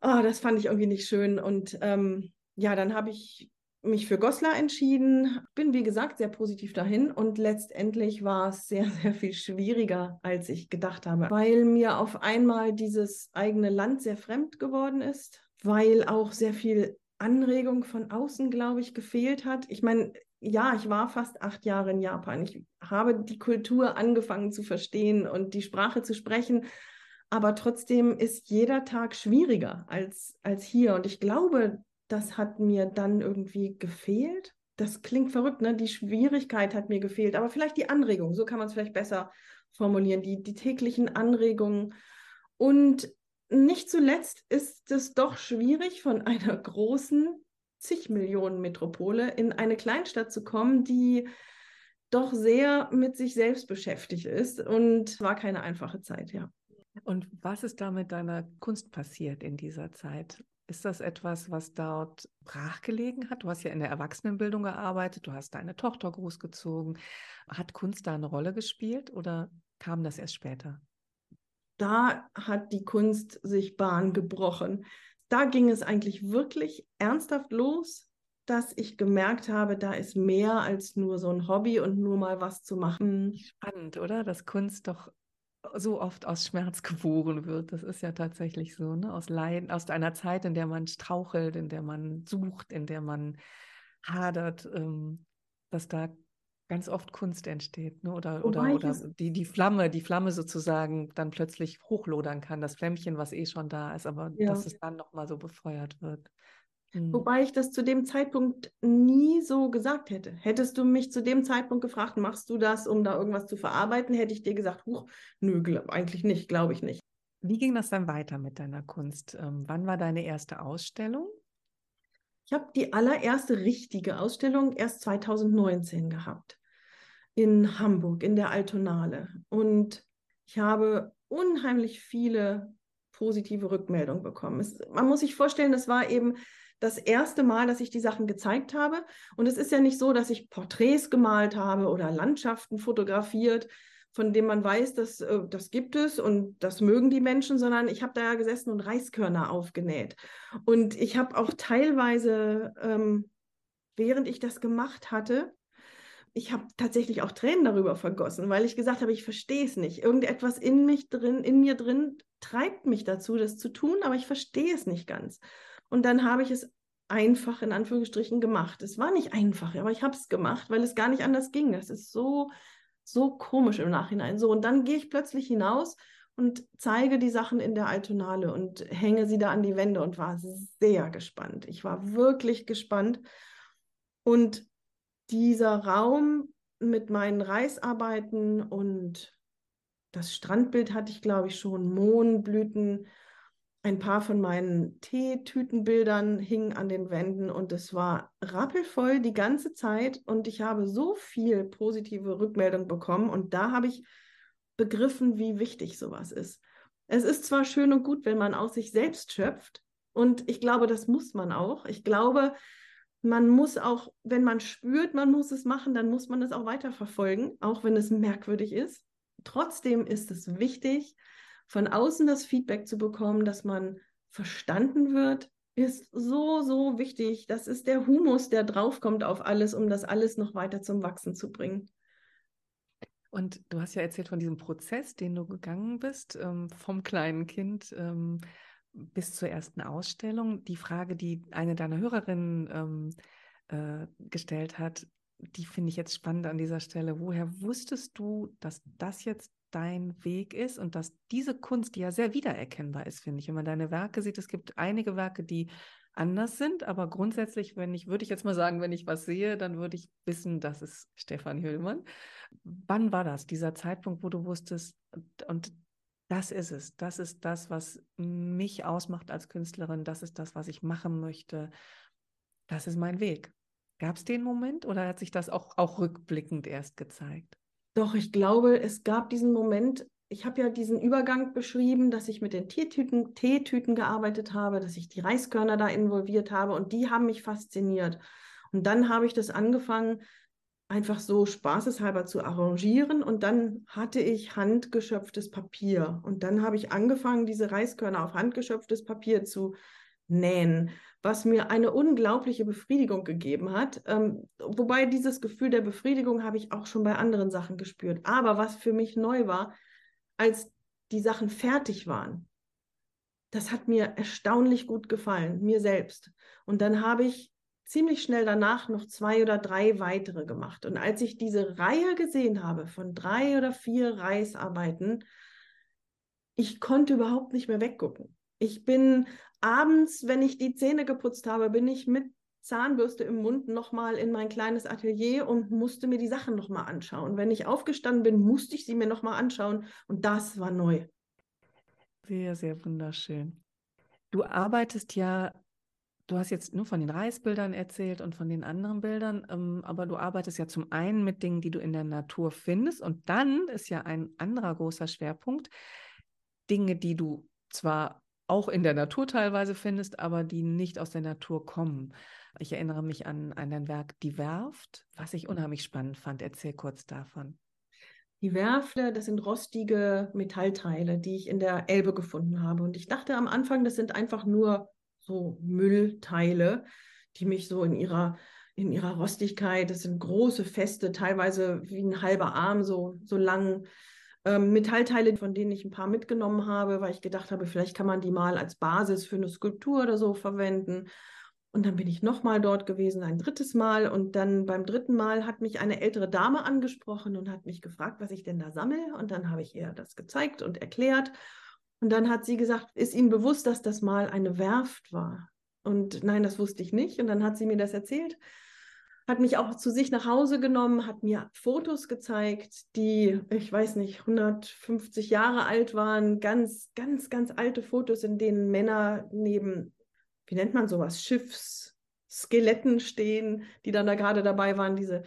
Oh, das fand ich irgendwie nicht schön. Und ähm, ja, dann habe ich mich für Goslar entschieden. Bin, wie gesagt, sehr positiv dahin und letztendlich war es sehr, [LAUGHS] sehr viel schwieriger, als ich gedacht habe, weil mir auf einmal dieses eigene Land sehr fremd geworden ist, weil auch sehr viel Anregung von außen, glaube ich, gefehlt hat. Ich meine, ja, ich war fast acht Jahre in Japan. Ich habe die Kultur angefangen zu verstehen und die Sprache zu sprechen. aber trotzdem ist jeder Tag schwieriger als, als hier. Und ich glaube, das hat mir dann irgendwie gefehlt. Das klingt verrückt, ne? Die Schwierigkeit hat mir gefehlt, aber vielleicht die Anregung, so kann man es vielleicht besser formulieren, die, die täglichen Anregungen. Und nicht zuletzt ist es doch schwierig, von [LAUGHS] einer großen zig Millionen Metropole in eine Kleinstadt zu kommen, die doch sehr mit sich selbst beschäftigt ist. Und war keine einfache Zeit, ja. Und was ist da mit deiner Kunst passiert in dieser Zeit? Ist das etwas, was dort brachgelegen hat? Du hast ja in der Erwachsenenbildung gearbeitet, du hast deine Tochter großgezogen. Hat Kunst da eine Rolle gespielt oder kam das erst später? Da hat die Kunst sich Bahn gebrochen. Da ging es eigentlich wirklich ernsthaft los, dass ich gemerkt habe, da ist mehr als nur so ein Hobby und nur mal was zu machen. Spannend, oder? Dass Kunst doch so oft aus Schmerz [LAUGHS] geboren wird. Das ist ja tatsächlich so, ne? Aus Leiden, aus einer Zeit, in der man strauchelt, in der man sucht, in der man hadert, ähm, dass da ganz oft Kunst entsteht, ne? Oder, oder, oder die, die Flamme, die Flamme sozusagen dann plötzlich hochlodern kann, das Flämmchen, was eh schon da ist, aber ja. dass es dann nochmal so befeuert wird. Mhm. Wobei ich das zu dem Zeitpunkt nie so gesagt hätte. Hättest du mich zu dem Zeitpunkt gefragt, machst du das, um da irgendwas zu verarbeiten, hätte ich dir gesagt, huch, nö, eigentlich nicht, glaube ich nicht. Wie ging das dann weiter mit deiner Kunst? Ähm, wann war deine erste Ausstellung? Ich habe die allererste richtige Ausstellung erst 2019 gehabt in Hamburg, in der Altonale. Und ich habe unheimlich viele positive Rückmeldungen bekommen. Es, man muss sich vorstellen, das war eben das erste Mal, dass ich die Sachen gezeigt habe. Und es ist ja nicht so, dass ich Porträts gemalt habe oder Landschaften fotografiert, von denen man weiß, dass äh, das gibt es und das mögen die Menschen, sondern ich habe da ja gesessen und Reiskörner aufgenäht. Und ich habe auch teilweise, ähm, während ich das gemacht hatte, ich habe tatsächlich auch Tränen darüber vergossen, weil ich gesagt habe, ich verstehe es nicht. Irgendetwas in mich drin, in mir drin treibt mich dazu, das zu tun, aber ich verstehe es nicht ganz. Und dann habe ich es einfach in Anführungsstrichen gemacht. Es war nicht einfach, aber ich habe es gemacht, weil es gar nicht anders ging. Das ist so, so komisch im Nachhinein. So, und dann gehe ich plötzlich hinaus und zeige die Sachen in der Altonale und hänge sie da an die Wände und war sehr gespannt. Ich war wirklich gespannt. Und dieser Raum mit meinen Reisarbeiten und das Strandbild hatte ich, glaube ich, schon, Mohnblüten, ein paar von meinen Teetütenbildern hingen an den Wänden und es war rappelvoll die ganze Zeit und ich habe so viel positive Rückmeldung bekommen und da habe ich begriffen, wie wichtig sowas ist. Es ist zwar schön und gut, wenn man aus sich selbst schöpft und ich glaube, das muss man auch. Ich glaube, man muss auch, wenn man spürt, man muss es machen, dann muss man es auch weiterverfolgen, auch wenn es merkwürdig ist. Trotzdem ist es wichtig, von außen das Feedback zu bekommen, dass man verstanden wird, ist so, so wichtig. Das ist der Humus, der draufkommt auf alles, um das alles noch weiter zum Wachsen zu bringen. Und du hast ja erzählt von diesem Prozess, den du gegangen bist, ähm, vom kleinen Kind ähm, bis zur ersten Ausstellung. Die Frage, die eine deiner Hörerinnen ähm, äh, gestellt hat, die finde ich jetzt spannend an dieser Stelle. Woher wusstest du, dass das jetzt dein Weg ist und dass diese Kunst, die ja sehr wiedererkennbar ist, finde ich, wenn man deine Werke sieht, es gibt einige Werke, die anders sind, aber grundsätzlich, wenn ich, würde ich jetzt mal sagen, wenn ich was sehe, dann würde ich wissen, das ist Stefan Hüllmann. Wann war das, dieser Zeitpunkt, wo du wusstest, und das ist es, das ist das, was mich ausmacht als Künstlerin, das ist das, was ich machen möchte, das ist mein Weg. Gab es den Moment oder hat sich das auch, auch rückblickend erst gezeigt? Doch, ich glaube, es gab diesen Moment, ich habe ja diesen Übergang beschrieben, dass ich mit den Teetüten, Teetüten gearbeitet habe, dass ich die Reiskörner da involviert habe und die haben mich fasziniert. Und dann habe ich das angefangen, einfach so spaßeshalber zu arrangieren und dann hatte ich handgeschöpftes Papier und dann habe ich angefangen, diese Reiskörner auf handgeschöpftes Papier zu nähen was mir eine unglaubliche Befriedigung gegeben hat. Ähm, wobei dieses Gefühl der Befriedigung habe ich auch schon bei anderen Sachen gespürt. Aber was für mich neu war, als die Sachen fertig waren, das hat mir erstaunlich gut gefallen, mir selbst. Und dann habe ich ziemlich schnell danach noch zwei oder drei weitere gemacht. Und als ich diese Reihe gesehen habe von drei oder vier Reisarbeiten, ich konnte überhaupt nicht mehr weggucken. Ich bin abends, wenn ich die Zähne geputzt habe, bin ich mit Zahnbürste im Mund nochmal in mein kleines Atelier und musste mir die Sachen nochmal anschauen. Wenn ich aufgestanden bin, musste ich sie mir nochmal anschauen und das war neu. Sehr, sehr wunderschön. Du arbeitest ja, du hast jetzt nur von den Reisbildern erzählt und von den anderen Bildern, ähm, aber du arbeitest ja zum einen mit Dingen, die du in der Natur findest und dann ist ja ein anderer großer Schwerpunkt, Dinge, die du zwar auch in der Natur teilweise findest, aber die nicht aus der Natur kommen. Ich erinnere mich an, an dein Werk Die Werft, was ich unheimlich spannend fand. Erzähl kurz davon. Die Werfte, das sind rostige Metallteile, die ich in der Elbe gefunden habe. Und ich dachte am Anfang, das sind einfach nur so Müllteile, die mich so in ihrer, in ihrer Rostigkeit, das sind große, feste, teilweise wie ein halber Arm, so, so lang, ähm, Metallteile, von denen ich ein paar mitgenommen habe, weil ich gedacht habe, vielleicht kann man die mal als Basis für eine Skulptur oder so verwenden. Und dann bin ich nochmal dort gewesen, ein drittes Mal. Und dann beim dritten Mal hat mich eine ältere Dame angesprochen und hat mich gefragt, was ich denn da sammle. Und dann habe ich ihr das gezeigt und erklärt. Und dann hat sie gesagt, ist Ihnen bewusst, dass das mal eine Werft war? Und nein, das wusste ich nicht. Und dann hat sie mir das erzählt hat mich auch zu sich nach Hause genommen, hat mir Fotos gezeigt, die, ich weiß nicht, 150 Jahre alt waren, ganz, ganz, ganz alte Fotos, in denen Männer neben, wie nennt man sowas, Schiffsskeletten stehen, die dann da gerade dabei waren, diese,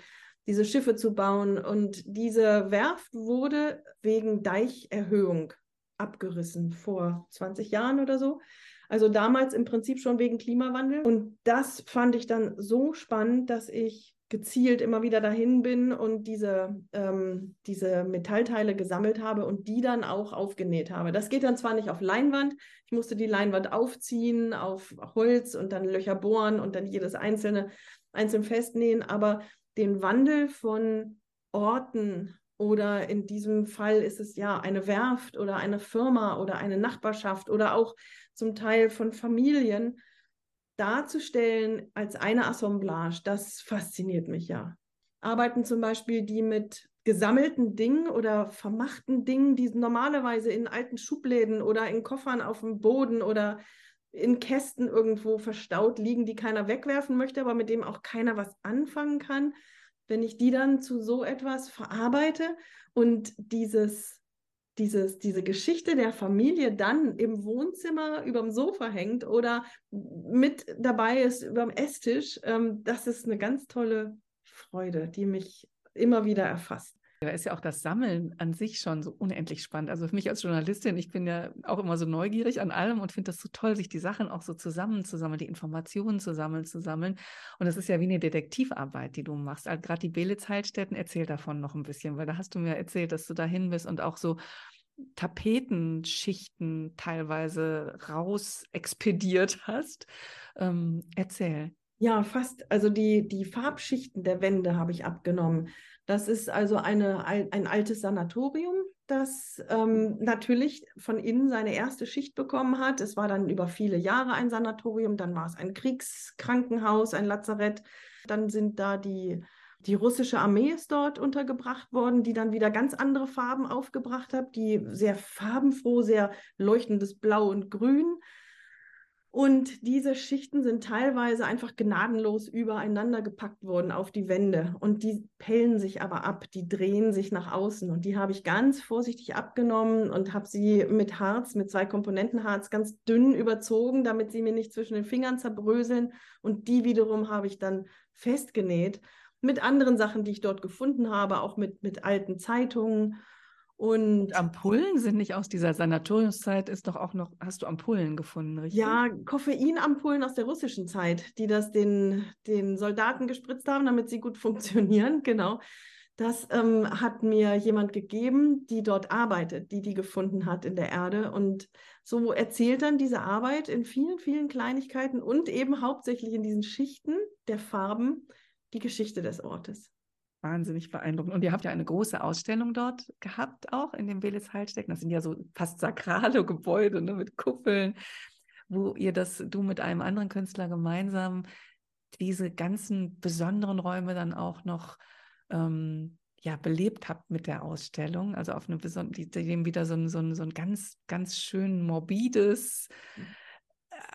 diese Schiffe zu bauen. Und diese Werft wurde wegen Deicherhöhung abgerissen vor 20 Jahren oder so. Also damals im Prinzip schon wegen Klimawandel. Und das fand ich dann so spannend, dass ich gezielt immer wieder dahin bin und diese, ähm, diese Metallteile gesammelt habe und die dann auch aufgenäht habe. Das geht dann zwar nicht auf Leinwand, ich musste die Leinwand aufziehen auf Holz und dann Löcher bohren und dann jedes einzelne einzeln festnähen, aber den Wandel von Orten oder in diesem Fall ist es ja eine Werft oder eine Firma oder eine Nachbarschaft oder auch zum Teil von Familien darzustellen als eine Assemblage, das fasziniert mich ja. Arbeiten zum Beispiel die mit gesammelten Dingen oder vermachten Dingen, die normalerweise in alten Schubläden oder in Koffern auf dem Boden oder in Kästen irgendwo verstaut liegen, die keiner wegwerfen möchte, aber mit dem auch keiner was anfangen kann. Wenn ich die dann zu so etwas verarbeite und dieses dieses, diese Geschichte der Familie dann im Wohnzimmer überm Sofa hängt oder mit dabei ist überm Esstisch, ähm, das ist eine ganz tolle Freude, die mich immer wieder erfasst. Da ist ja auch das Sammeln an sich schon so unendlich spannend. Also für mich als Journalistin, ich bin ja auch immer so neugierig an allem und finde das so toll, sich die Sachen auch so zusammenzusammeln, die Informationen zusammen zu sammeln. Und das ist ja wie eine Detektivarbeit, die du machst. Also gerade die Belitz-Heilstätten, erzähl davon noch ein bisschen, weil da hast du mir erzählt, dass du dahin bist und auch so Tapetenschichten teilweise raus expediert hast. Ähm, erzähl. Ja, fast. Also die, die Farbschichten der Wände habe ich abgenommen. Das ist also eine, ein altes Sanatorium, das ähm, natürlich von innen seine erste Schicht bekommen hat. Es war dann über viele Jahre ein Sanatorium, dann war es ein Kriegskrankenhaus, ein Lazarett. Dann sind da die, die russische Armee ist dort untergebracht worden, die dann wieder ganz andere Farben aufgebracht hat, die sehr farbenfroh, sehr leuchtendes Blau und Grün und diese Schichten sind teilweise einfach gnadenlos übereinander gepackt worden auf die Wände. Und die pellen sich aber ab, die drehen sich nach außen. Und die habe ich ganz vorsichtig abgenommen und habe sie mit Harz, mit zwei Komponenten Harz, ganz dünn überzogen, damit sie mir nicht zwischen den Fingern zerbröseln. Und die wiederum habe ich dann festgenäht mit anderen Sachen, die ich dort gefunden habe, auch mit, mit alten Zeitungen und Ampullen sind nicht aus dieser Sanatoriumszeit, ist doch auch noch, hast du Ampullen gefunden, richtig? Ja, Koffeinampullen aus der russischen Zeit, die das den, den Soldaten gespritzt haben, damit sie gut [LAUGHS] funktionieren, genau. Das ähm, hat mir jemand gegeben, die dort arbeitet, die die gefunden hat in der Erde. Und so erzählt dann diese Arbeit in vielen, vielen Kleinigkeiten und eben hauptsächlich in diesen Schichten der Farben die Geschichte des Ortes wahnsinnig beeindruckend. Und ihr habt ja eine große Ausstellung dort gehabt, auch in dem Belitz Heilstecken. Das sind ja so fast sakrale Gebäude ne, mit Kuppeln, wo ihr das, du mit einem anderen Künstler gemeinsam diese ganzen besonderen Räume dann auch noch ähm, ja, belebt habt mit der Ausstellung. Also auf eine besondere, dem wieder so ein, so ein, so ein ganz, ganz schön morbides, mhm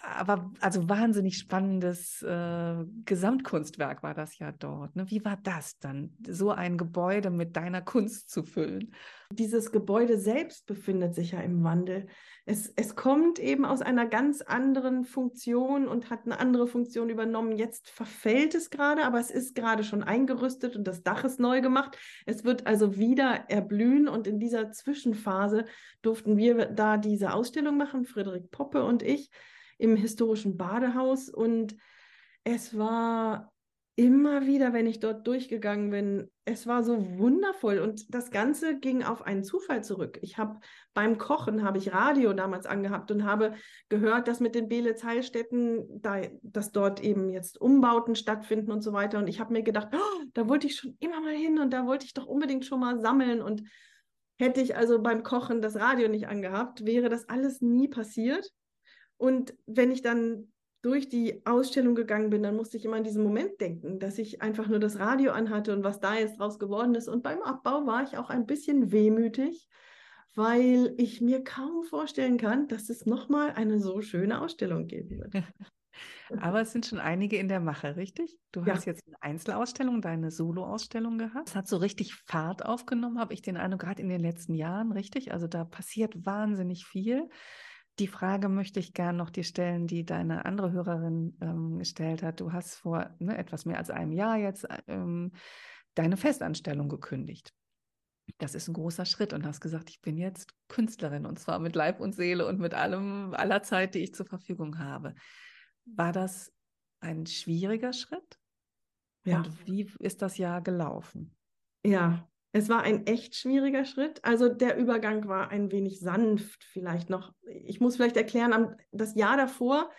aber also wahnsinnig spannendes äh, Gesamtkunstwerk war das ja dort. Ne? Wie war das dann, so ein Gebäude mit deiner Kunst zu füllen? Dieses Gebäude selbst befindet sich ja im Wandel. Es, es kommt eben aus einer ganz anderen Funktion und hat eine andere Funktion übernommen. Jetzt verfällt es gerade, aber es ist gerade schon eingerüstet und das Dach ist neu gemacht. Es wird also wieder erblühen und in dieser Zwischenphase durften wir da diese Ausstellung machen, Friederik Poppe und ich im historischen Badehaus und es war immer wieder, wenn ich dort durchgegangen bin, es war so wundervoll und das Ganze ging auf einen Zufall zurück. Ich habe beim Kochen habe ich Radio damals angehabt und habe gehört, dass mit den Belitz Heilstätten, da, dass dort eben jetzt Umbauten stattfinden und so weiter und ich habe mir gedacht, oh, da wollte ich schon immer mal hin und da wollte ich doch unbedingt schon mal sammeln und hätte ich also beim Kochen das Radio nicht angehabt, wäre das alles nie passiert. Und wenn ich dann durch die Ausstellung gegangen bin, dann musste ich immer an diesen Moment denken, dass ich einfach nur das Radio anhatte und was da jetzt draus geworden ist. Und beim Abbau war ich auch ein bisschen wehmütig, weil ich mir kaum vorstellen kann, dass es nochmal eine so schöne Ausstellung geben wird. [LAUGHS] Aber es sind schon einige in der Mache, richtig? Du ja. hast jetzt eine Einzelausstellung, deine Soloausstellung gehabt. Es hat so richtig Fahrt aufgenommen, habe ich den Eindruck, gerade in den letzten Jahren, richtig? Also da passiert wahnsinnig viel die Frage möchte ich gern noch dir stellen, die deine andere Hörerin ähm, gestellt hat. Du hast vor ne, etwas mehr als einem Jahr jetzt ähm, deine Festanstellung gekündigt. Das ist ein großer Schritt und hast gesagt, ich bin jetzt Künstlerin und zwar mit Leib und Seele und mit allem, aller Zeit, die ich zur Verfügung habe. War das ein schwieriger Schritt? Ja. Und wie ist das Jahr gelaufen? Ja, es war ein echt schwieriger Schritt. Also der Übergang war ein wenig sanft vielleicht noch. Ich muss vielleicht erklären, das Jahr davor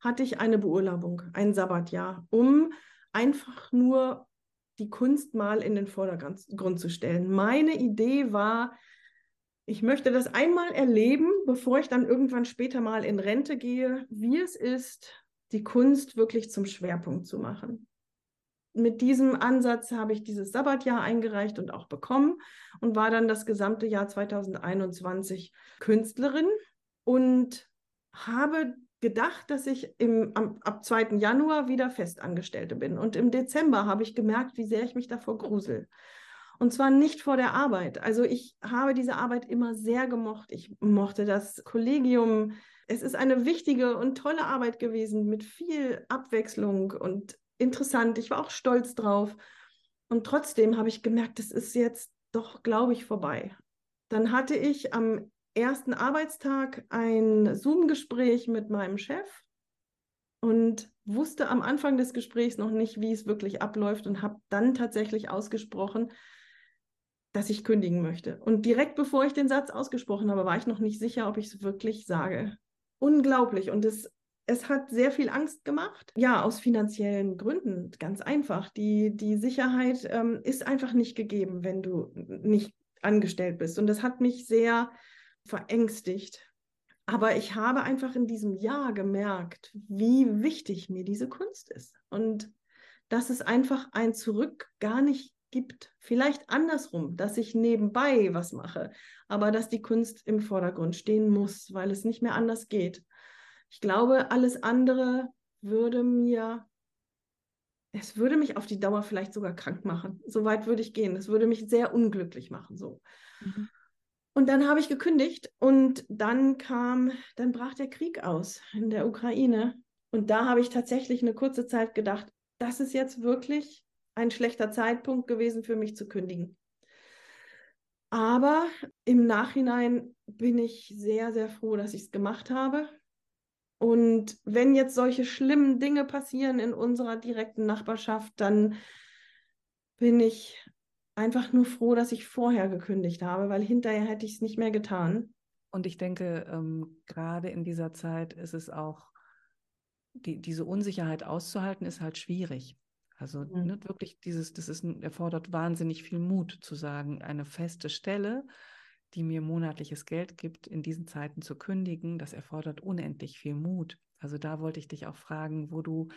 hatte ich eine Beurlaubung, ein Sabbatjahr, um einfach nur die Kunst mal in den Vordergrund zu stellen. Meine Idee war, ich möchte das einmal erleben, bevor ich dann irgendwann später mal in Rente gehe, wie es ist, die Kunst wirklich zum Schwerpunkt zu machen mit diesem Ansatz habe ich dieses Sabbatjahr eingereicht und auch bekommen und war dann das gesamte Jahr 2021 Künstlerin und habe gedacht, dass ich im, am, ab 2. Januar wieder Festangestellte bin. Und im Dezember habe ich gemerkt, wie sehr ich mich davor grusel. Und zwar nicht vor der Arbeit. Also ich habe diese Arbeit immer sehr gemocht. Ich mochte das Kollegium. Es ist eine wichtige und tolle Arbeit gewesen mit viel Abwechslung und interessant, ich war auch stolz drauf. Und trotzdem habe ich gemerkt, das ist jetzt doch, glaube ich, vorbei. Dann hatte ich am ersten Arbeitstag ein Zoom-Gespräch mit meinem Chef und wusste am Anfang des Gesprächs noch nicht, wie es wirklich abläuft und habe dann tatsächlich ausgesprochen, dass ich kündigen möchte. Und direkt bevor ich den Satz ausgesprochen habe, war ich noch nicht sicher, ob ich es wirklich sage. Unglaublich. Und es es hat sehr viel Angst gemacht. Ja, aus finanziellen Gründen, ganz einfach. Die, die Sicherheit ähm, ist einfach nicht gegeben, wenn du nicht angestellt bist. Und das hat mich sehr verängstigt. Aber ich habe einfach in diesem Jahr gemerkt, wie wichtig mir diese Kunst ist. Und dass es einfach ein Zurück gar nicht gibt. Vielleicht andersrum, dass ich nebenbei was mache, aber dass die Kunst im Vordergrund stehen muss, weil es nicht mehr anders geht. Ich glaube, alles andere würde mir, es würde mich auf die Dauer vielleicht sogar krank machen. So weit würde ich gehen. Es würde mich sehr unglücklich machen. So. Mhm. Und dann habe ich gekündigt und dann kam, dann brach der Krieg aus in der Ukraine. Und da habe ich tatsächlich eine kurze Zeit gedacht, das ist jetzt wirklich ein schlechter Zeitpunkt gewesen für mich zu kündigen. Aber im Nachhinein bin ich sehr, sehr froh, dass ich es gemacht habe, und wenn jetzt solche schlimmen Dinge passieren in unserer direkten Nachbarschaft, dann bin ich einfach nur froh, dass ich vorher gekündigt habe, weil hinterher hätte ich es nicht mehr getan. Und ich denke, ähm, gerade in dieser Zeit ist es auch, die, diese Unsicherheit auszuhalten, ist halt schwierig. Also mhm. ne, wirklich dieses, das ist, erfordert wahnsinnig viel Mut zu sagen, eine feste Stelle die mir monatliches Geld gibt, in diesen Zeiten zu kündigen, das erfordert unendlich viel Mut. Also da wollte ich dich auch fragen, wo du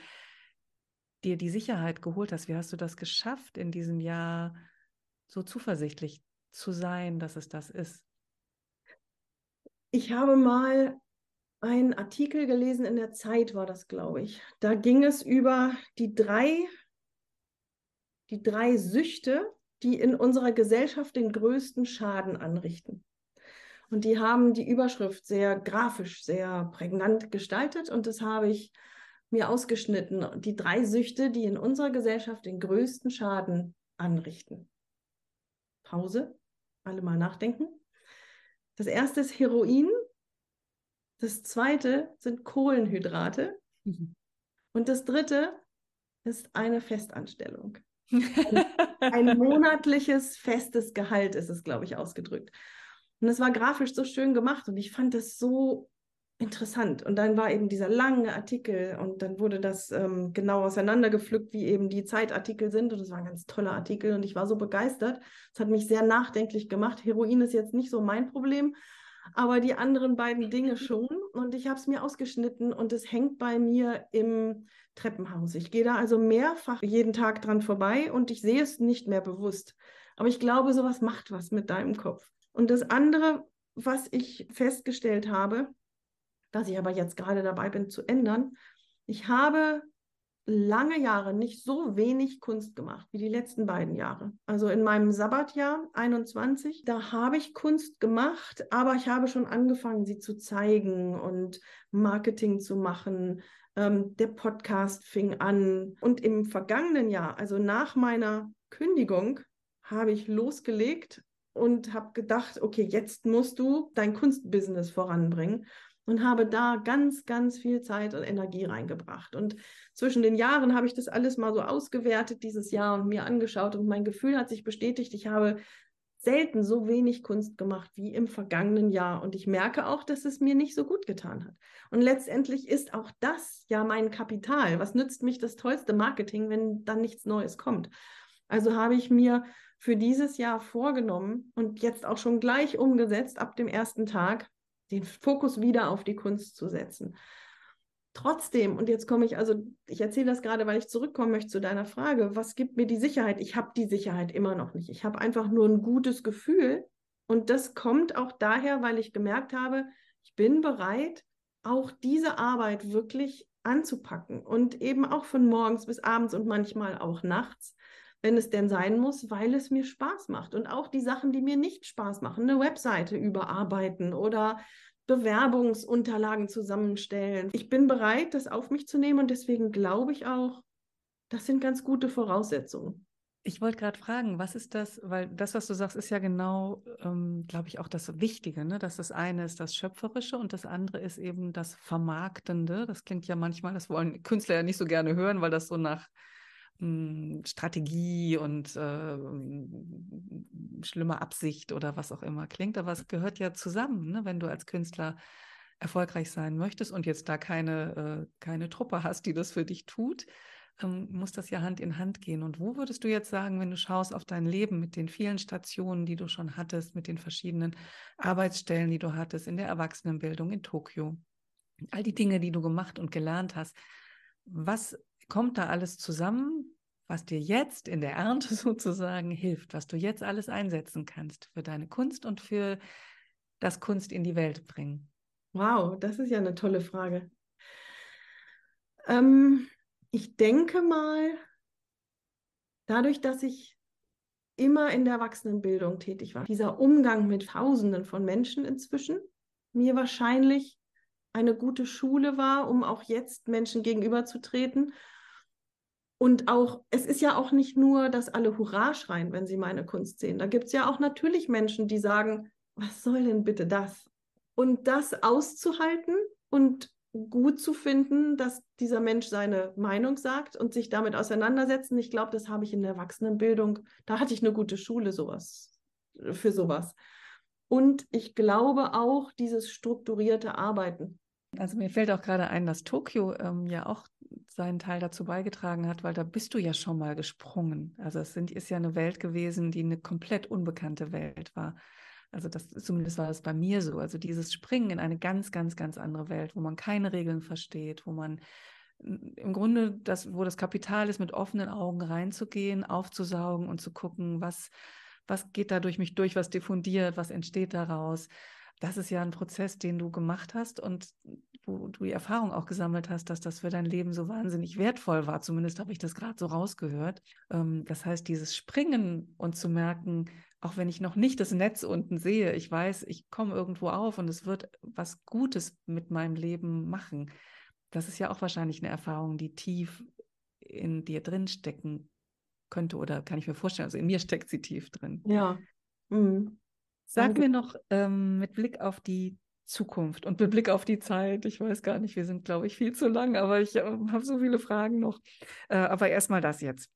dir die Sicherheit geholt hast. Wie hast du das geschafft, in diesem Jahr so zuversichtlich zu sein, dass es das ist? Ich habe mal einen Artikel gelesen in der Zeit, war das, glaube ich. Da ging es über die drei, die drei Süchte, die in unserer Gesellschaft den größten Schaden anrichten. Und die haben die Überschrift sehr grafisch, sehr prägnant gestaltet. Und das habe ich mir ausgeschnitten. Die drei Süchte, die in unserer Gesellschaft den größten Schaden anrichten. Pause, alle mal nachdenken. Das erste ist Heroin. Das zweite sind Kohlenhydrate. Mhm. Und das dritte ist eine Festanstellung. Ein, monatliches festes Gehalt ist es, glaube ich, ausgedrückt. Und es war grafisch so schön gemacht und ich fand das so interessant. Und dann war eben dieser lange Artikel und dann wurde das ähm, genau auseinandergepflückt, wie eben die Zeitartikel sind. Und es war ein ganz toller Artikel und ich war so begeistert. Es hat mich sehr nachdenklich gemacht. Heroin ist jetzt nicht so mein Problem, aber die anderen beiden Dinge schon. Und ich habe es mir ausgeschnitten und es hängt bei mir im Treppenhaus. Ich gehe da also mehrfach jeden Tag dran vorbei und ich sehe es nicht mehr bewusst. Aber ich glaube, sowas macht was mit deinem Kopf. Und das andere, was ich festgestellt habe, dass ich aber jetzt gerade dabei bin zu ändern, ich habe lange Jahre nicht so wenig Kunst gemacht wie die letzten beiden Jahre. Also in meinem Sabbatjahr 21, da habe ich Kunst gemacht, aber ich habe schon angefangen, sie zu zeigen und Marketing zu machen. Ähm, der Podcast fing an. Und im vergangenen Jahr, also nach meiner Kündigung, habe ich losgelegt und habe gedacht, okay, jetzt musst du dein Kunstbusiness voranbringen und habe da ganz, ganz viel Zeit und Energie reingebracht. Und zwischen den Jahren habe ich das alles mal so ausgewertet dieses Jahr und mir angeschaut und mein Gefühl hat sich bestätigt, ich habe selten so wenig Kunst gemacht wie im vergangenen Jahr. Und ich merke auch, dass es mir nicht so gut getan hat. Und letztendlich ist auch das ja mein Kapital. Was nützt mich das tollste Marketing, wenn dann nichts Neues kommt? Also habe ich mir für dieses Jahr vorgenommen und jetzt auch schon gleich umgesetzt, ab dem ersten Tag, den Fokus wieder auf die Kunst zu setzen. Trotzdem, und jetzt komme ich, also ich erzähle das gerade, weil ich zurückkommen möchte zu deiner Frage, was gibt mir die Sicherheit? Ich habe die Sicherheit immer noch nicht. Ich habe einfach nur ein gutes Gefühl. Und das kommt auch daher, weil ich gemerkt habe, ich bin bereit, auch diese Arbeit wirklich anzupacken und eben auch von morgens bis abends und manchmal auch nachts wenn es denn sein muss, weil es mir Spaß macht. Und auch die Sachen, die mir nicht Spaß machen, eine Webseite überarbeiten oder Bewerbungsunterlagen zusammenstellen. Ich bin bereit, das auf mich zu nehmen und deswegen glaube ich auch, das sind ganz gute Voraussetzungen. Ich wollte gerade fragen, was ist das, weil das, was du sagst, ist ja genau, ähm, glaube ich, auch das Wichtige, ne? dass das eine ist das Schöpferische und das andere ist eben das Vermarktende. Das klingt ja manchmal, das wollen Künstler ja nicht so gerne hören, weil das so nach hm, Strategie und äh, schlimme Absicht oder was auch immer klingt, aber es gehört ja zusammen, ne? wenn du als Künstler erfolgreich sein möchtest und jetzt da keine, äh, keine Truppe hast, die das für dich tut, ähm, muss das ja Hand in Hand gehen. Und wo würdest du jetzt sagen, wenn du schaust auf dein Leben mit den vielen Stationen, die du schon hattest, mit den verschiedenen Arbeitsstellen, die du hattest, in der Erwachsenenbildung in Tokio, all die Dinge, die du gemacht und gelernt hast, was kommt da alles zusammen, was dir jetzt in der Ernte [LAUGHS] sozusagen hilft, was du jetzt alles einsetzen kannst für deine Kunst und für das Kunst in die Welt bringen? Wow, das ist ja eine tolle Frage. Ähm, ich denke mal, dadurch, dass ich immer in der Erwachsenenbildung tätig war, dieser Umgang mit Tausenden von Menschen inzwischen, mir wahrscheinlich eine gute Schule war, um auch jetzt Menschen gegenüberzutreten und auch, es ist ja auch nicht nur, dass alle Hurra schreien, wenn sie meine Kunst sehen. Da gibt es ja auch natürlich Menschen, die sagen, was soll denn bitte das? Und das auszuhalten und gut zu finden, dass dieser Mensch seine Meinung sagt und sich damit auseinandersetzen. Ich glaube, das habe ich in der Erwachsenenbildung. Da hatte ich eine gute Schule sowas für sowas. Und ich glaube auch dieses strukturierte Arbeiten. Also mir fällt auch gerade ein, dass Tokio ähm, ja auch seinen Teil dazu beigetragen hat, weil da bist du ja schon mal gesprungen. Also es sind, ist ja eine Welt gewesen, die eine komplett unbekannte Welt war. Also das zumindest war das bei mir so. Also dieses Springen in eine ganz, ganz, ganz andere Welt, wo man keine Regeln versteht, wo man im Grunde das, wo das Kapital ist, mit offenen Augen reinzugehen, aufzusaugen und zu gucken, was was geht da durch mich durch, was diffundiert, was entsteht daraus. Das ist ja ein Prozess, den du gemacht hast und wo du die Erfahrung auch gesammelt hast, dass das für dein Leben so wahnsinnig wertvoll war. Zumindest habe ich das gerade so rausgehört. Ähm, das heißt, dieses Springen und zu merken, auch wenn ich noch nicht das Netz unten sehe, ich weiß, ich komme irgendwo auf und es wird was Gutes mit meinem Leben machen. Das ist ja auch wahrscheinlich eine Erfahrung, die tief in dir drin stecken könnte oder kann ich mir vorstellen. Also in mir steckt sie tief drin. Ja. Mhm. Sag mir noch ähm, mit Blick auf die Zukunft und mit Blick auf die Zeit, ich weiß gar nicht, wir sind, glaube ich, viel zu lang, aber ich äh, habe so viele Fragen noch. Äh, aber erstmal das jetzt.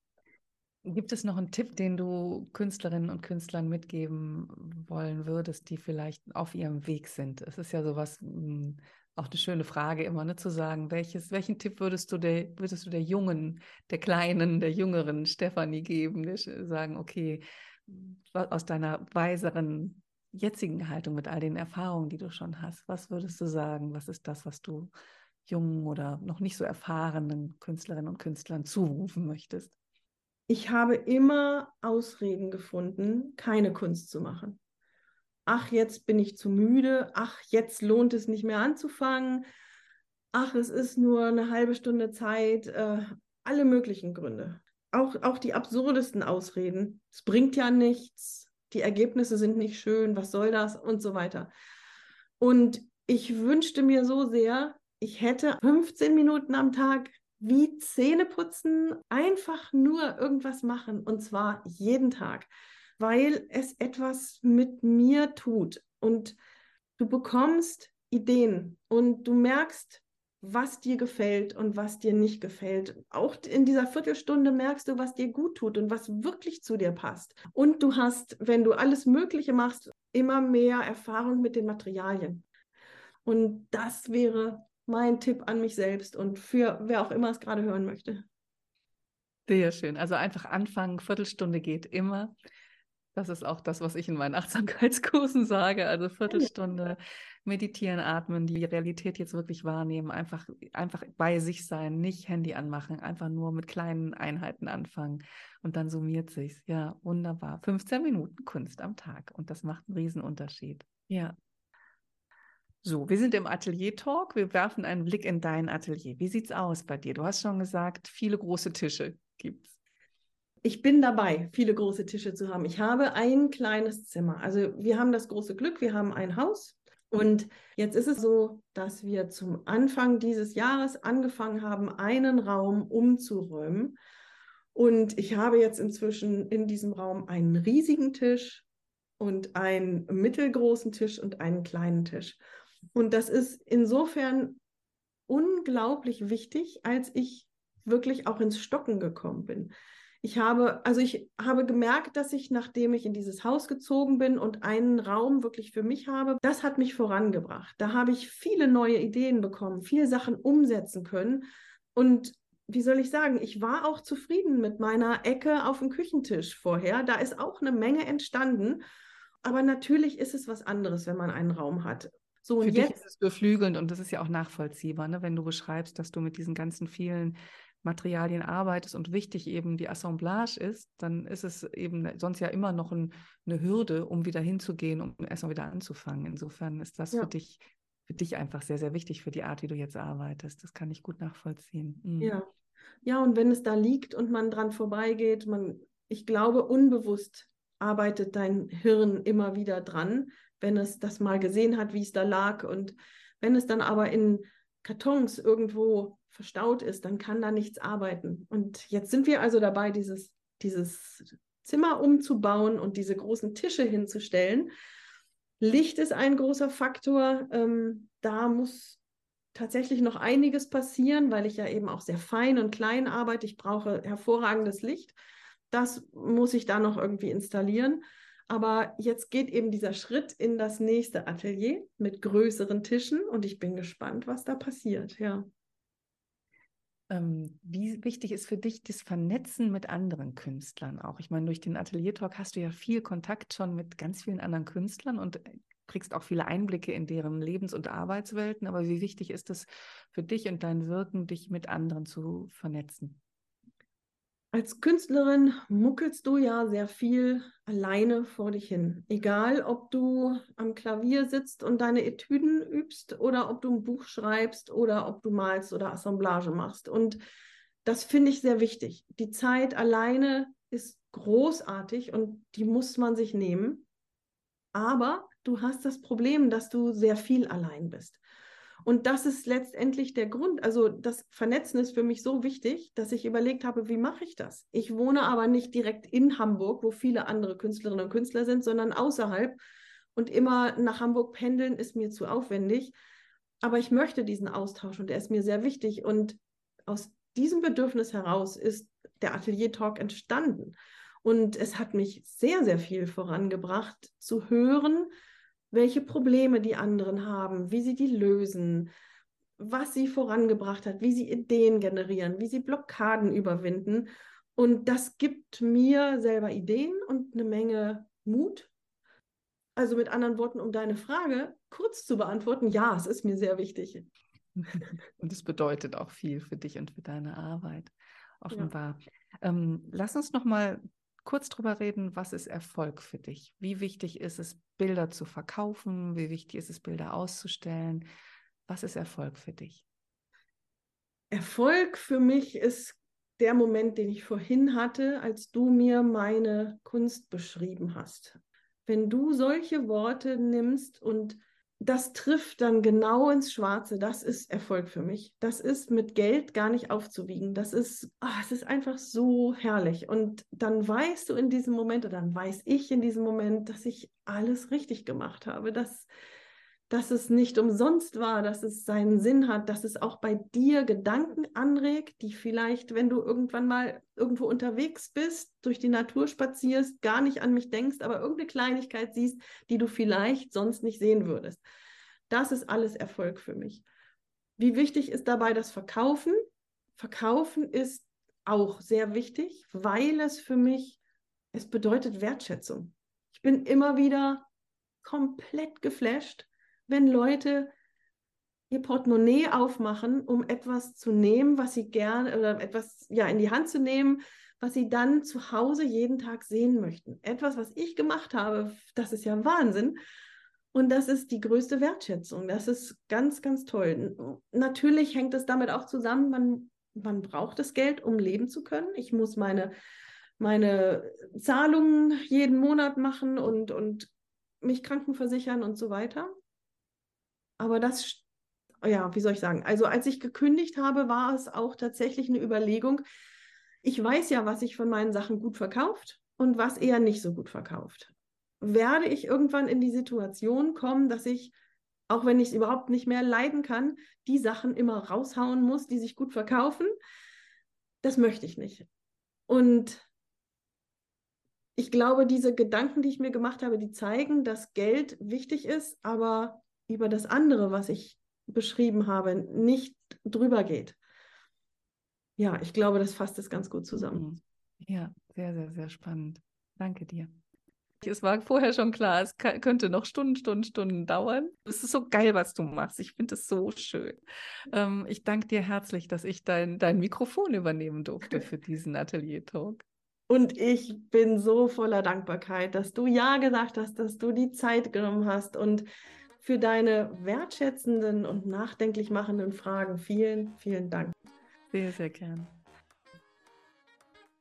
Gibt es noch einen Tipp, den du Künstlerinnen und Künstlern mitgeben wollen würdest, die vielleicht auf ihrem Weg sind? Es ist ja sowas, hm, auch eine schöne Frage immer, ne, zu sagen, welches, welchen Tipp würdest du der, würdest du der Jungen, der Kleinen, der Jüngeren Stefanie geben, der sagen, okay, aus deiner weiseren jetzigen Haltung mit all den Erfahrungen, die du schon hast, was würdest du sagen? Was ist das, was du jungen oder noch nicht so erfahrenen Künstlerinnen und Künstlern zurufen möchtest? ich habe immer Ausreden gefunden, keine Kunst zu machen. Ach, jetzt bin ich zu müde. Ach, jetzt lohnt es nicht mehr anzufangen. Ach, es ist nur eine halbe Stunde Zeit. Äh, alle möglichen Gründe. Auch, auch die absurdesten Ausreden. Es bringt ja nichts. Die Ergebnisse sind nicht schön. Was soll das? Und so weiter. Und ich wünschte mir so sehr, ich hätte 15 Minuten am Tag wie Zähne putzen, einfach nur irgendwas machen und zwar jeden Tag, weil es etwas mit mir tut und du bekommst Ideen und du merkst, was dir gefällt und was dir nicht gefällt. Auch in dieser Viertelstunde merkst du, was dir gut tut und was wirklich zu dir passt. Und du hast, wenn du alles Mögliche machst, immer mehr Erfahrung mit den Materialien. Und das wäre mein Tipp an mich selbst und für wer auch immer es gerade hören möchte. Sehr schön. Also einfach anfangen, Viertelstunde geht immer. Das ist auch das, was ich in meinen Achtsamkeitskursen sage. Also Viertelstunde meditieren, atmen, die Realität jetzt wirklich wahrnehmen, einfach, einfach bei sich sein, nicht Handy anmachen, einfach nur mit kleinen Einheiten anfangen und dann summiert sich's. Ja, wunderbar. 15 Minuten Kunst am Tag und das macht einen Riesenunterschied. Ja. So, wir sind im Atelier-Talk. Wir werfen einen Blick in dein Atelier. Wie sieht's aus bei dir? Du hast schon gesagt, viele große Tische gibt's. Ich bin dabei, viele große Tische zu haben. Ich habe ein kleines Zimmer. Also wir haben das große Glück, wir haben ein Haus. Und jetzt ist es so, dass wir zum Anfang dieses Jahres angefangen haben, einen Raum umzuräumen. Und ich habe jetzt inzwischen in diesem Raum einen riesigen Tisch und einen mittelgroßen Tisch und einen kleinen Tisch. Und das ist insofern unglaublich wichtig, als ich wirklich auch ins Stocken gekommen bin. Ich habe, also ich habe gemerkt, dass ich, nachdem ich in dieses Haus gezogen bin und einen Raum wirklich für mich habe, das hat mich vorangebracht. Da habe ich viele neue Ideen bekommen, viele Sachen umsetzen können. Und wie soll ich sagen, ich war auch zufrieden mit meiner Ecke auf dem Küchentisch vorher. Da ist auch eine Menge entstanden. Aber natürlich ist es was anderes, wenn man einen Raum hat. So, Für dich ist es beflügelnd und das ist ja auch nachvollziehbar, ne? wenn du beschreibst, dass du mit diesen ganzen vielen Materialien arbeitest und wichtig eben die Assemblage ist, dann ist es eben sonst ja immer noch ein, eine Hürde, um wieder hinzugehen, um erstmal wieder anzufangen. Insofern ist das ja. für dich für dich einfach sehr, sehr wichtig für die Art, wie du jetzt arbeitest. Das kann ich gut nachvollziehen. Mhm. Ja. Ja, und wenn es da liegt und man dran vorbeigeht, man, ich glaube, unbewusst arbeitet dein Hirn immer wieder dran, wenn es das mal gesehen hat, wie es da lag. Und wenn es dann aber in Kartons irgendwo verstaut ist, dann kann da nichts arbeiten. Und jetzt sind wir also dabei, dieses, dieses Zimmer umzubauen und diese großen Tische hinzustellen. Licht ist ein großer Faktor. Ähm, da muss tatsächlich noch einiges passieren, weil ich ja eben auch sehr fein und klein arbeite. Ich brauche hervorragendes Licht. Das muss ich da noch irgendwie installieren. Aber jetzt geht eben dieser Schritt in das nächste Atelier mit größeren Tischen und ich bin gespannt, was da passiert. Ja. Ähm, wie wichtig ist für dich das Vernetzen mit anderen Künstlern auch? Ich meine, durch den Atelier-Talk hast du ja viel Kontakt schon mit ganz vielen anderen Künstlern und kriegst auch viele Einblicke in deren Lebens- und Arbeitswelten. Aber wie wichtig ist es für dich und dein Wirken, dich mit anderen zu vernetzen? Als Künstlerin muckelst du ja sehr viel alleine vor dich hin. Egal, ob du am Klavier sitzt und deine Etüden übst oder ob du ein Buch schreibst oder ob du malst oder Assemblage machst. Und das finde ich sehr wichtig. Die Zeit alleine ist großartig und die muss man sich nehmen. Aber du hast das Problem, dass du sehr viel allein bist. Und das ist letztendlich der Grund. Also das Vernetzen ist für mich so wichtig, dass ich überlegt habe, wie mache ich das? Ich wohne aber nicht direkt in Hamburg, wo viele andere Künstlerinnen und Künstler sind, sondern außerhalb. Und immer nach Hamburg pendeln ist mir zu aufwendig. Aber ich möchte diesen Austausch und er ist mir sehr wichtig. Und aus diesem Bedürfnis heraus ist der Atelier Talk entstanden. Und es hat mich sehr, sehr viel vorangebracht, zu hören, welche Probleme die anderen haben, wie sie die lösen, was sie vorangebracht hat, wie sie Ideen generieren, wie sie Blockaden überwinden. Und das gibt mir selber Ideen und eine Menge Mut. Also mit anderen Worten, um deine Frage kurz zu beantworten, ja, es ist mir sehr wichtig. [LAUGHS] Und es bedeutet auch viel für dich und für deine Arbeit, offenbar. Ja. Ähm, lass uns noch mal kurz drüber reden, was ist Erfolg für dich? Wie wichtig ist es, Bilder zu verkaufen? Wie wichtig ist es, Bilder auszustellen? Was ist Erfolg für dich? Erfolg für mich ist der Moment, den ich vorhin hatte, als du mir meine Kunst beschrieben hast. Wenn du solche Worte nimmst und das trifft dann genau ins Schwarze. Das ist Erfolg für mich. Das ist mit Geld gar nicht aufzuwiegen. Das ist, oh, es ist einfach so herrlich. Und dann weißt du in diesem Moment, oder dann weiß ich in diesem Moment, dass ich alles richtig gemacht habe, dass dass es nicht umsonst war, dass es seinen Sinn hat, dass es auch bei dir Gedanken anregt, die vielleicht, wenn du irgendwann mal irgendwo unterwegs bist, durch die Natur spazierst, gar nicht an mich denkst, aber irgendeine Kleinigkeit siehst, die du vielleicht sonst nicht sehen würdest. Das ist alles Erfolg für mich. Wie wichtig ist dabei das Verkaufen? Verkaufen ist auch sehr wichtig, weil es für mich, es bedeutet Wertschätzung. Ich bin immer wieder komplett geflasht, wenn Leute ihr Portemonnaie aufmachen, um etwas zu nehmen, was sie gerne oder etwas ja in die Hand zu nehmen, was sie dann zu Hause jeden Tag sehen möchten. Etwas, was ich gemacht habe, das ist ja Wahnsinn. Und das ist die größte Wertschätzung. Das ist ganz, ganz toll. Natürlich hängt es damit auch zusammen, man, man braucht das Geld, um leben zu können. Ich muss meine, meine Zahlungen jeden Monat machen und, und mich krankenversichern und so weiter. Aber das, ja, wie soll ich sagen? Also als ich gekündigt habe, war es auch tatsächlich eine Überlegung. Ich weiß ja, was sich von meinen Sachen gut verkauft und was eher nicht so gut verkauft. Werde ich irgendwann in die Situation kommen, dass ich, auch wenn ich es überhaupt nicht mehr leiden kann, die Sachen immer raushauen muss, die sich gut verkaufen? Das möchte ich nicht. Und ich glaube, diese Gedanken, die ich mir gemacht habe, die zeigen, dass Geld wichtig ist, aber über das andere, was ich beschrieben habe, nicht drüber geht. Ja, ich glaube, das fasst es ganz gut zusammen. Mhm. Ja, sehr, sehr, sehr spannend. Danke dir. Es war vorher schon klar, es könnte noch Stunden, Stunden, Stunden dauern. Es ist so geil, was du machst. Ich finde es so schön. Ähm, ich danke dir herzlich, dass ich dein, dein Mikrofon übernehmen durfte für diesen Atelier-Talk. Und ich bin so voller Dankbarkeit, dass du Ja gesagt hast, dass du die Zeit genommen hast und für deine wertschätzenden und nachdenklich machenden Fragen. Vielen, vielen Dank. Sehr, sehr gern.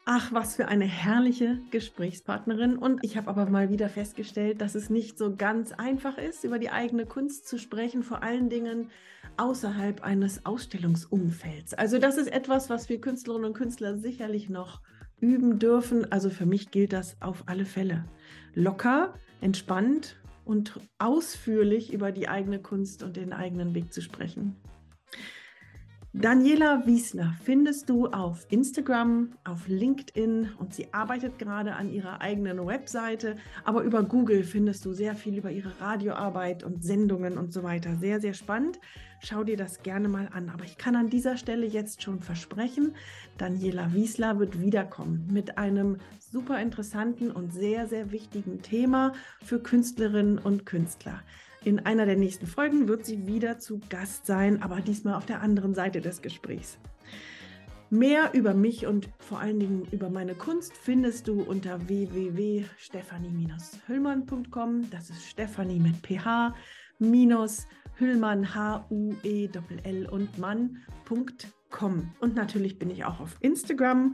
Ach, was für eine herrliche Gesprächspartnerin. Und ich habe aber mal wieder festgestellt, dass es nicht so ganz einfach ist, über die eigene Kunst zu sprechen, vor allen Dingen außerhalb eines Ausstellungsumfelds. Also das ist etwas, was wir Künstlerinnen und Künstler sicherlich noch üben dürfen. Also für mich gilt das auf alle Fälle. Locker, entspannt und ausführlich über die eigene Kunst und den eigenen Weg zu sprechen. Daniela Wiesler findest du auf Instagram, auf LinkedIn und sie arbeitet gerade an ihrer eigenen Webseite, aber über Google findest du sehr viel über ihre Radioarbeit und Sendungen und so weiter. Sehr, sehr spannend. Schau dir das gerne mal an. Aber ich kann an dieser Stelle jetzt schon versprechen, Daniela Wiesler wird wiederkommen mit einem super interessanten und sehr, sehr wichtigen Thema für Künstlerinnen und Künstler. In einer der nächsten Folgen wird sie wieder zu Gast sein, aber diesmal auf der anderen Seite des Gesprächs. Mehr über mich und vor allen Dingen über meine Kunst findest du unter www.stephanie-hüllmann.com. Das ist Stephanie mit ph minus Hüllmann H U E L L und Mann.com. Und natürlich bin ich auch auf Instagram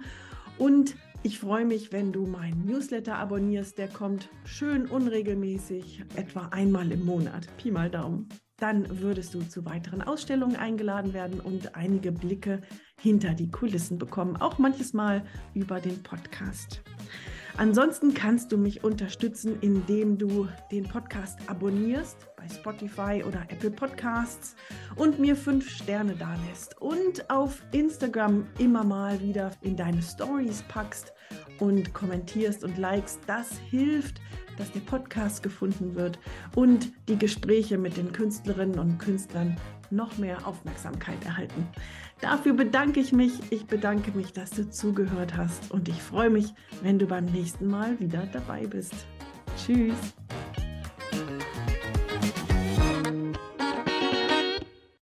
und ich freue mich, wenn du meinen Newsletter abonnierst. Der kommt schön unregelmäßig, etwa einmal im Monat. Pi mal Daumen. Dann würdest du zu weiteren Ausstellungen eingeladen werden und einige Blicke hinter die Kulissen bekommen, auch manches Mal über den Podcast. Ansonsten kannst du mich unterstützen, indem du den Podcast abonnierst bei Spotify oder Apple Podcasts und mir fünf Sterne dalässt und auf Instagram immer mal wieder in deine Stories packst und kommentierst und likest. Das hilft, dass der Podcast gefunden wird und die Gespräche mit den Künstlerinnen und Künstlern noch mehr Aufmerksamkeit erhalten. Dafür bedanke ich mich. Ich bedanke mich, dass du zugehört hast und ich freue mich, wenn du beim nächsten Mal wieder dabei bist. Tschüss.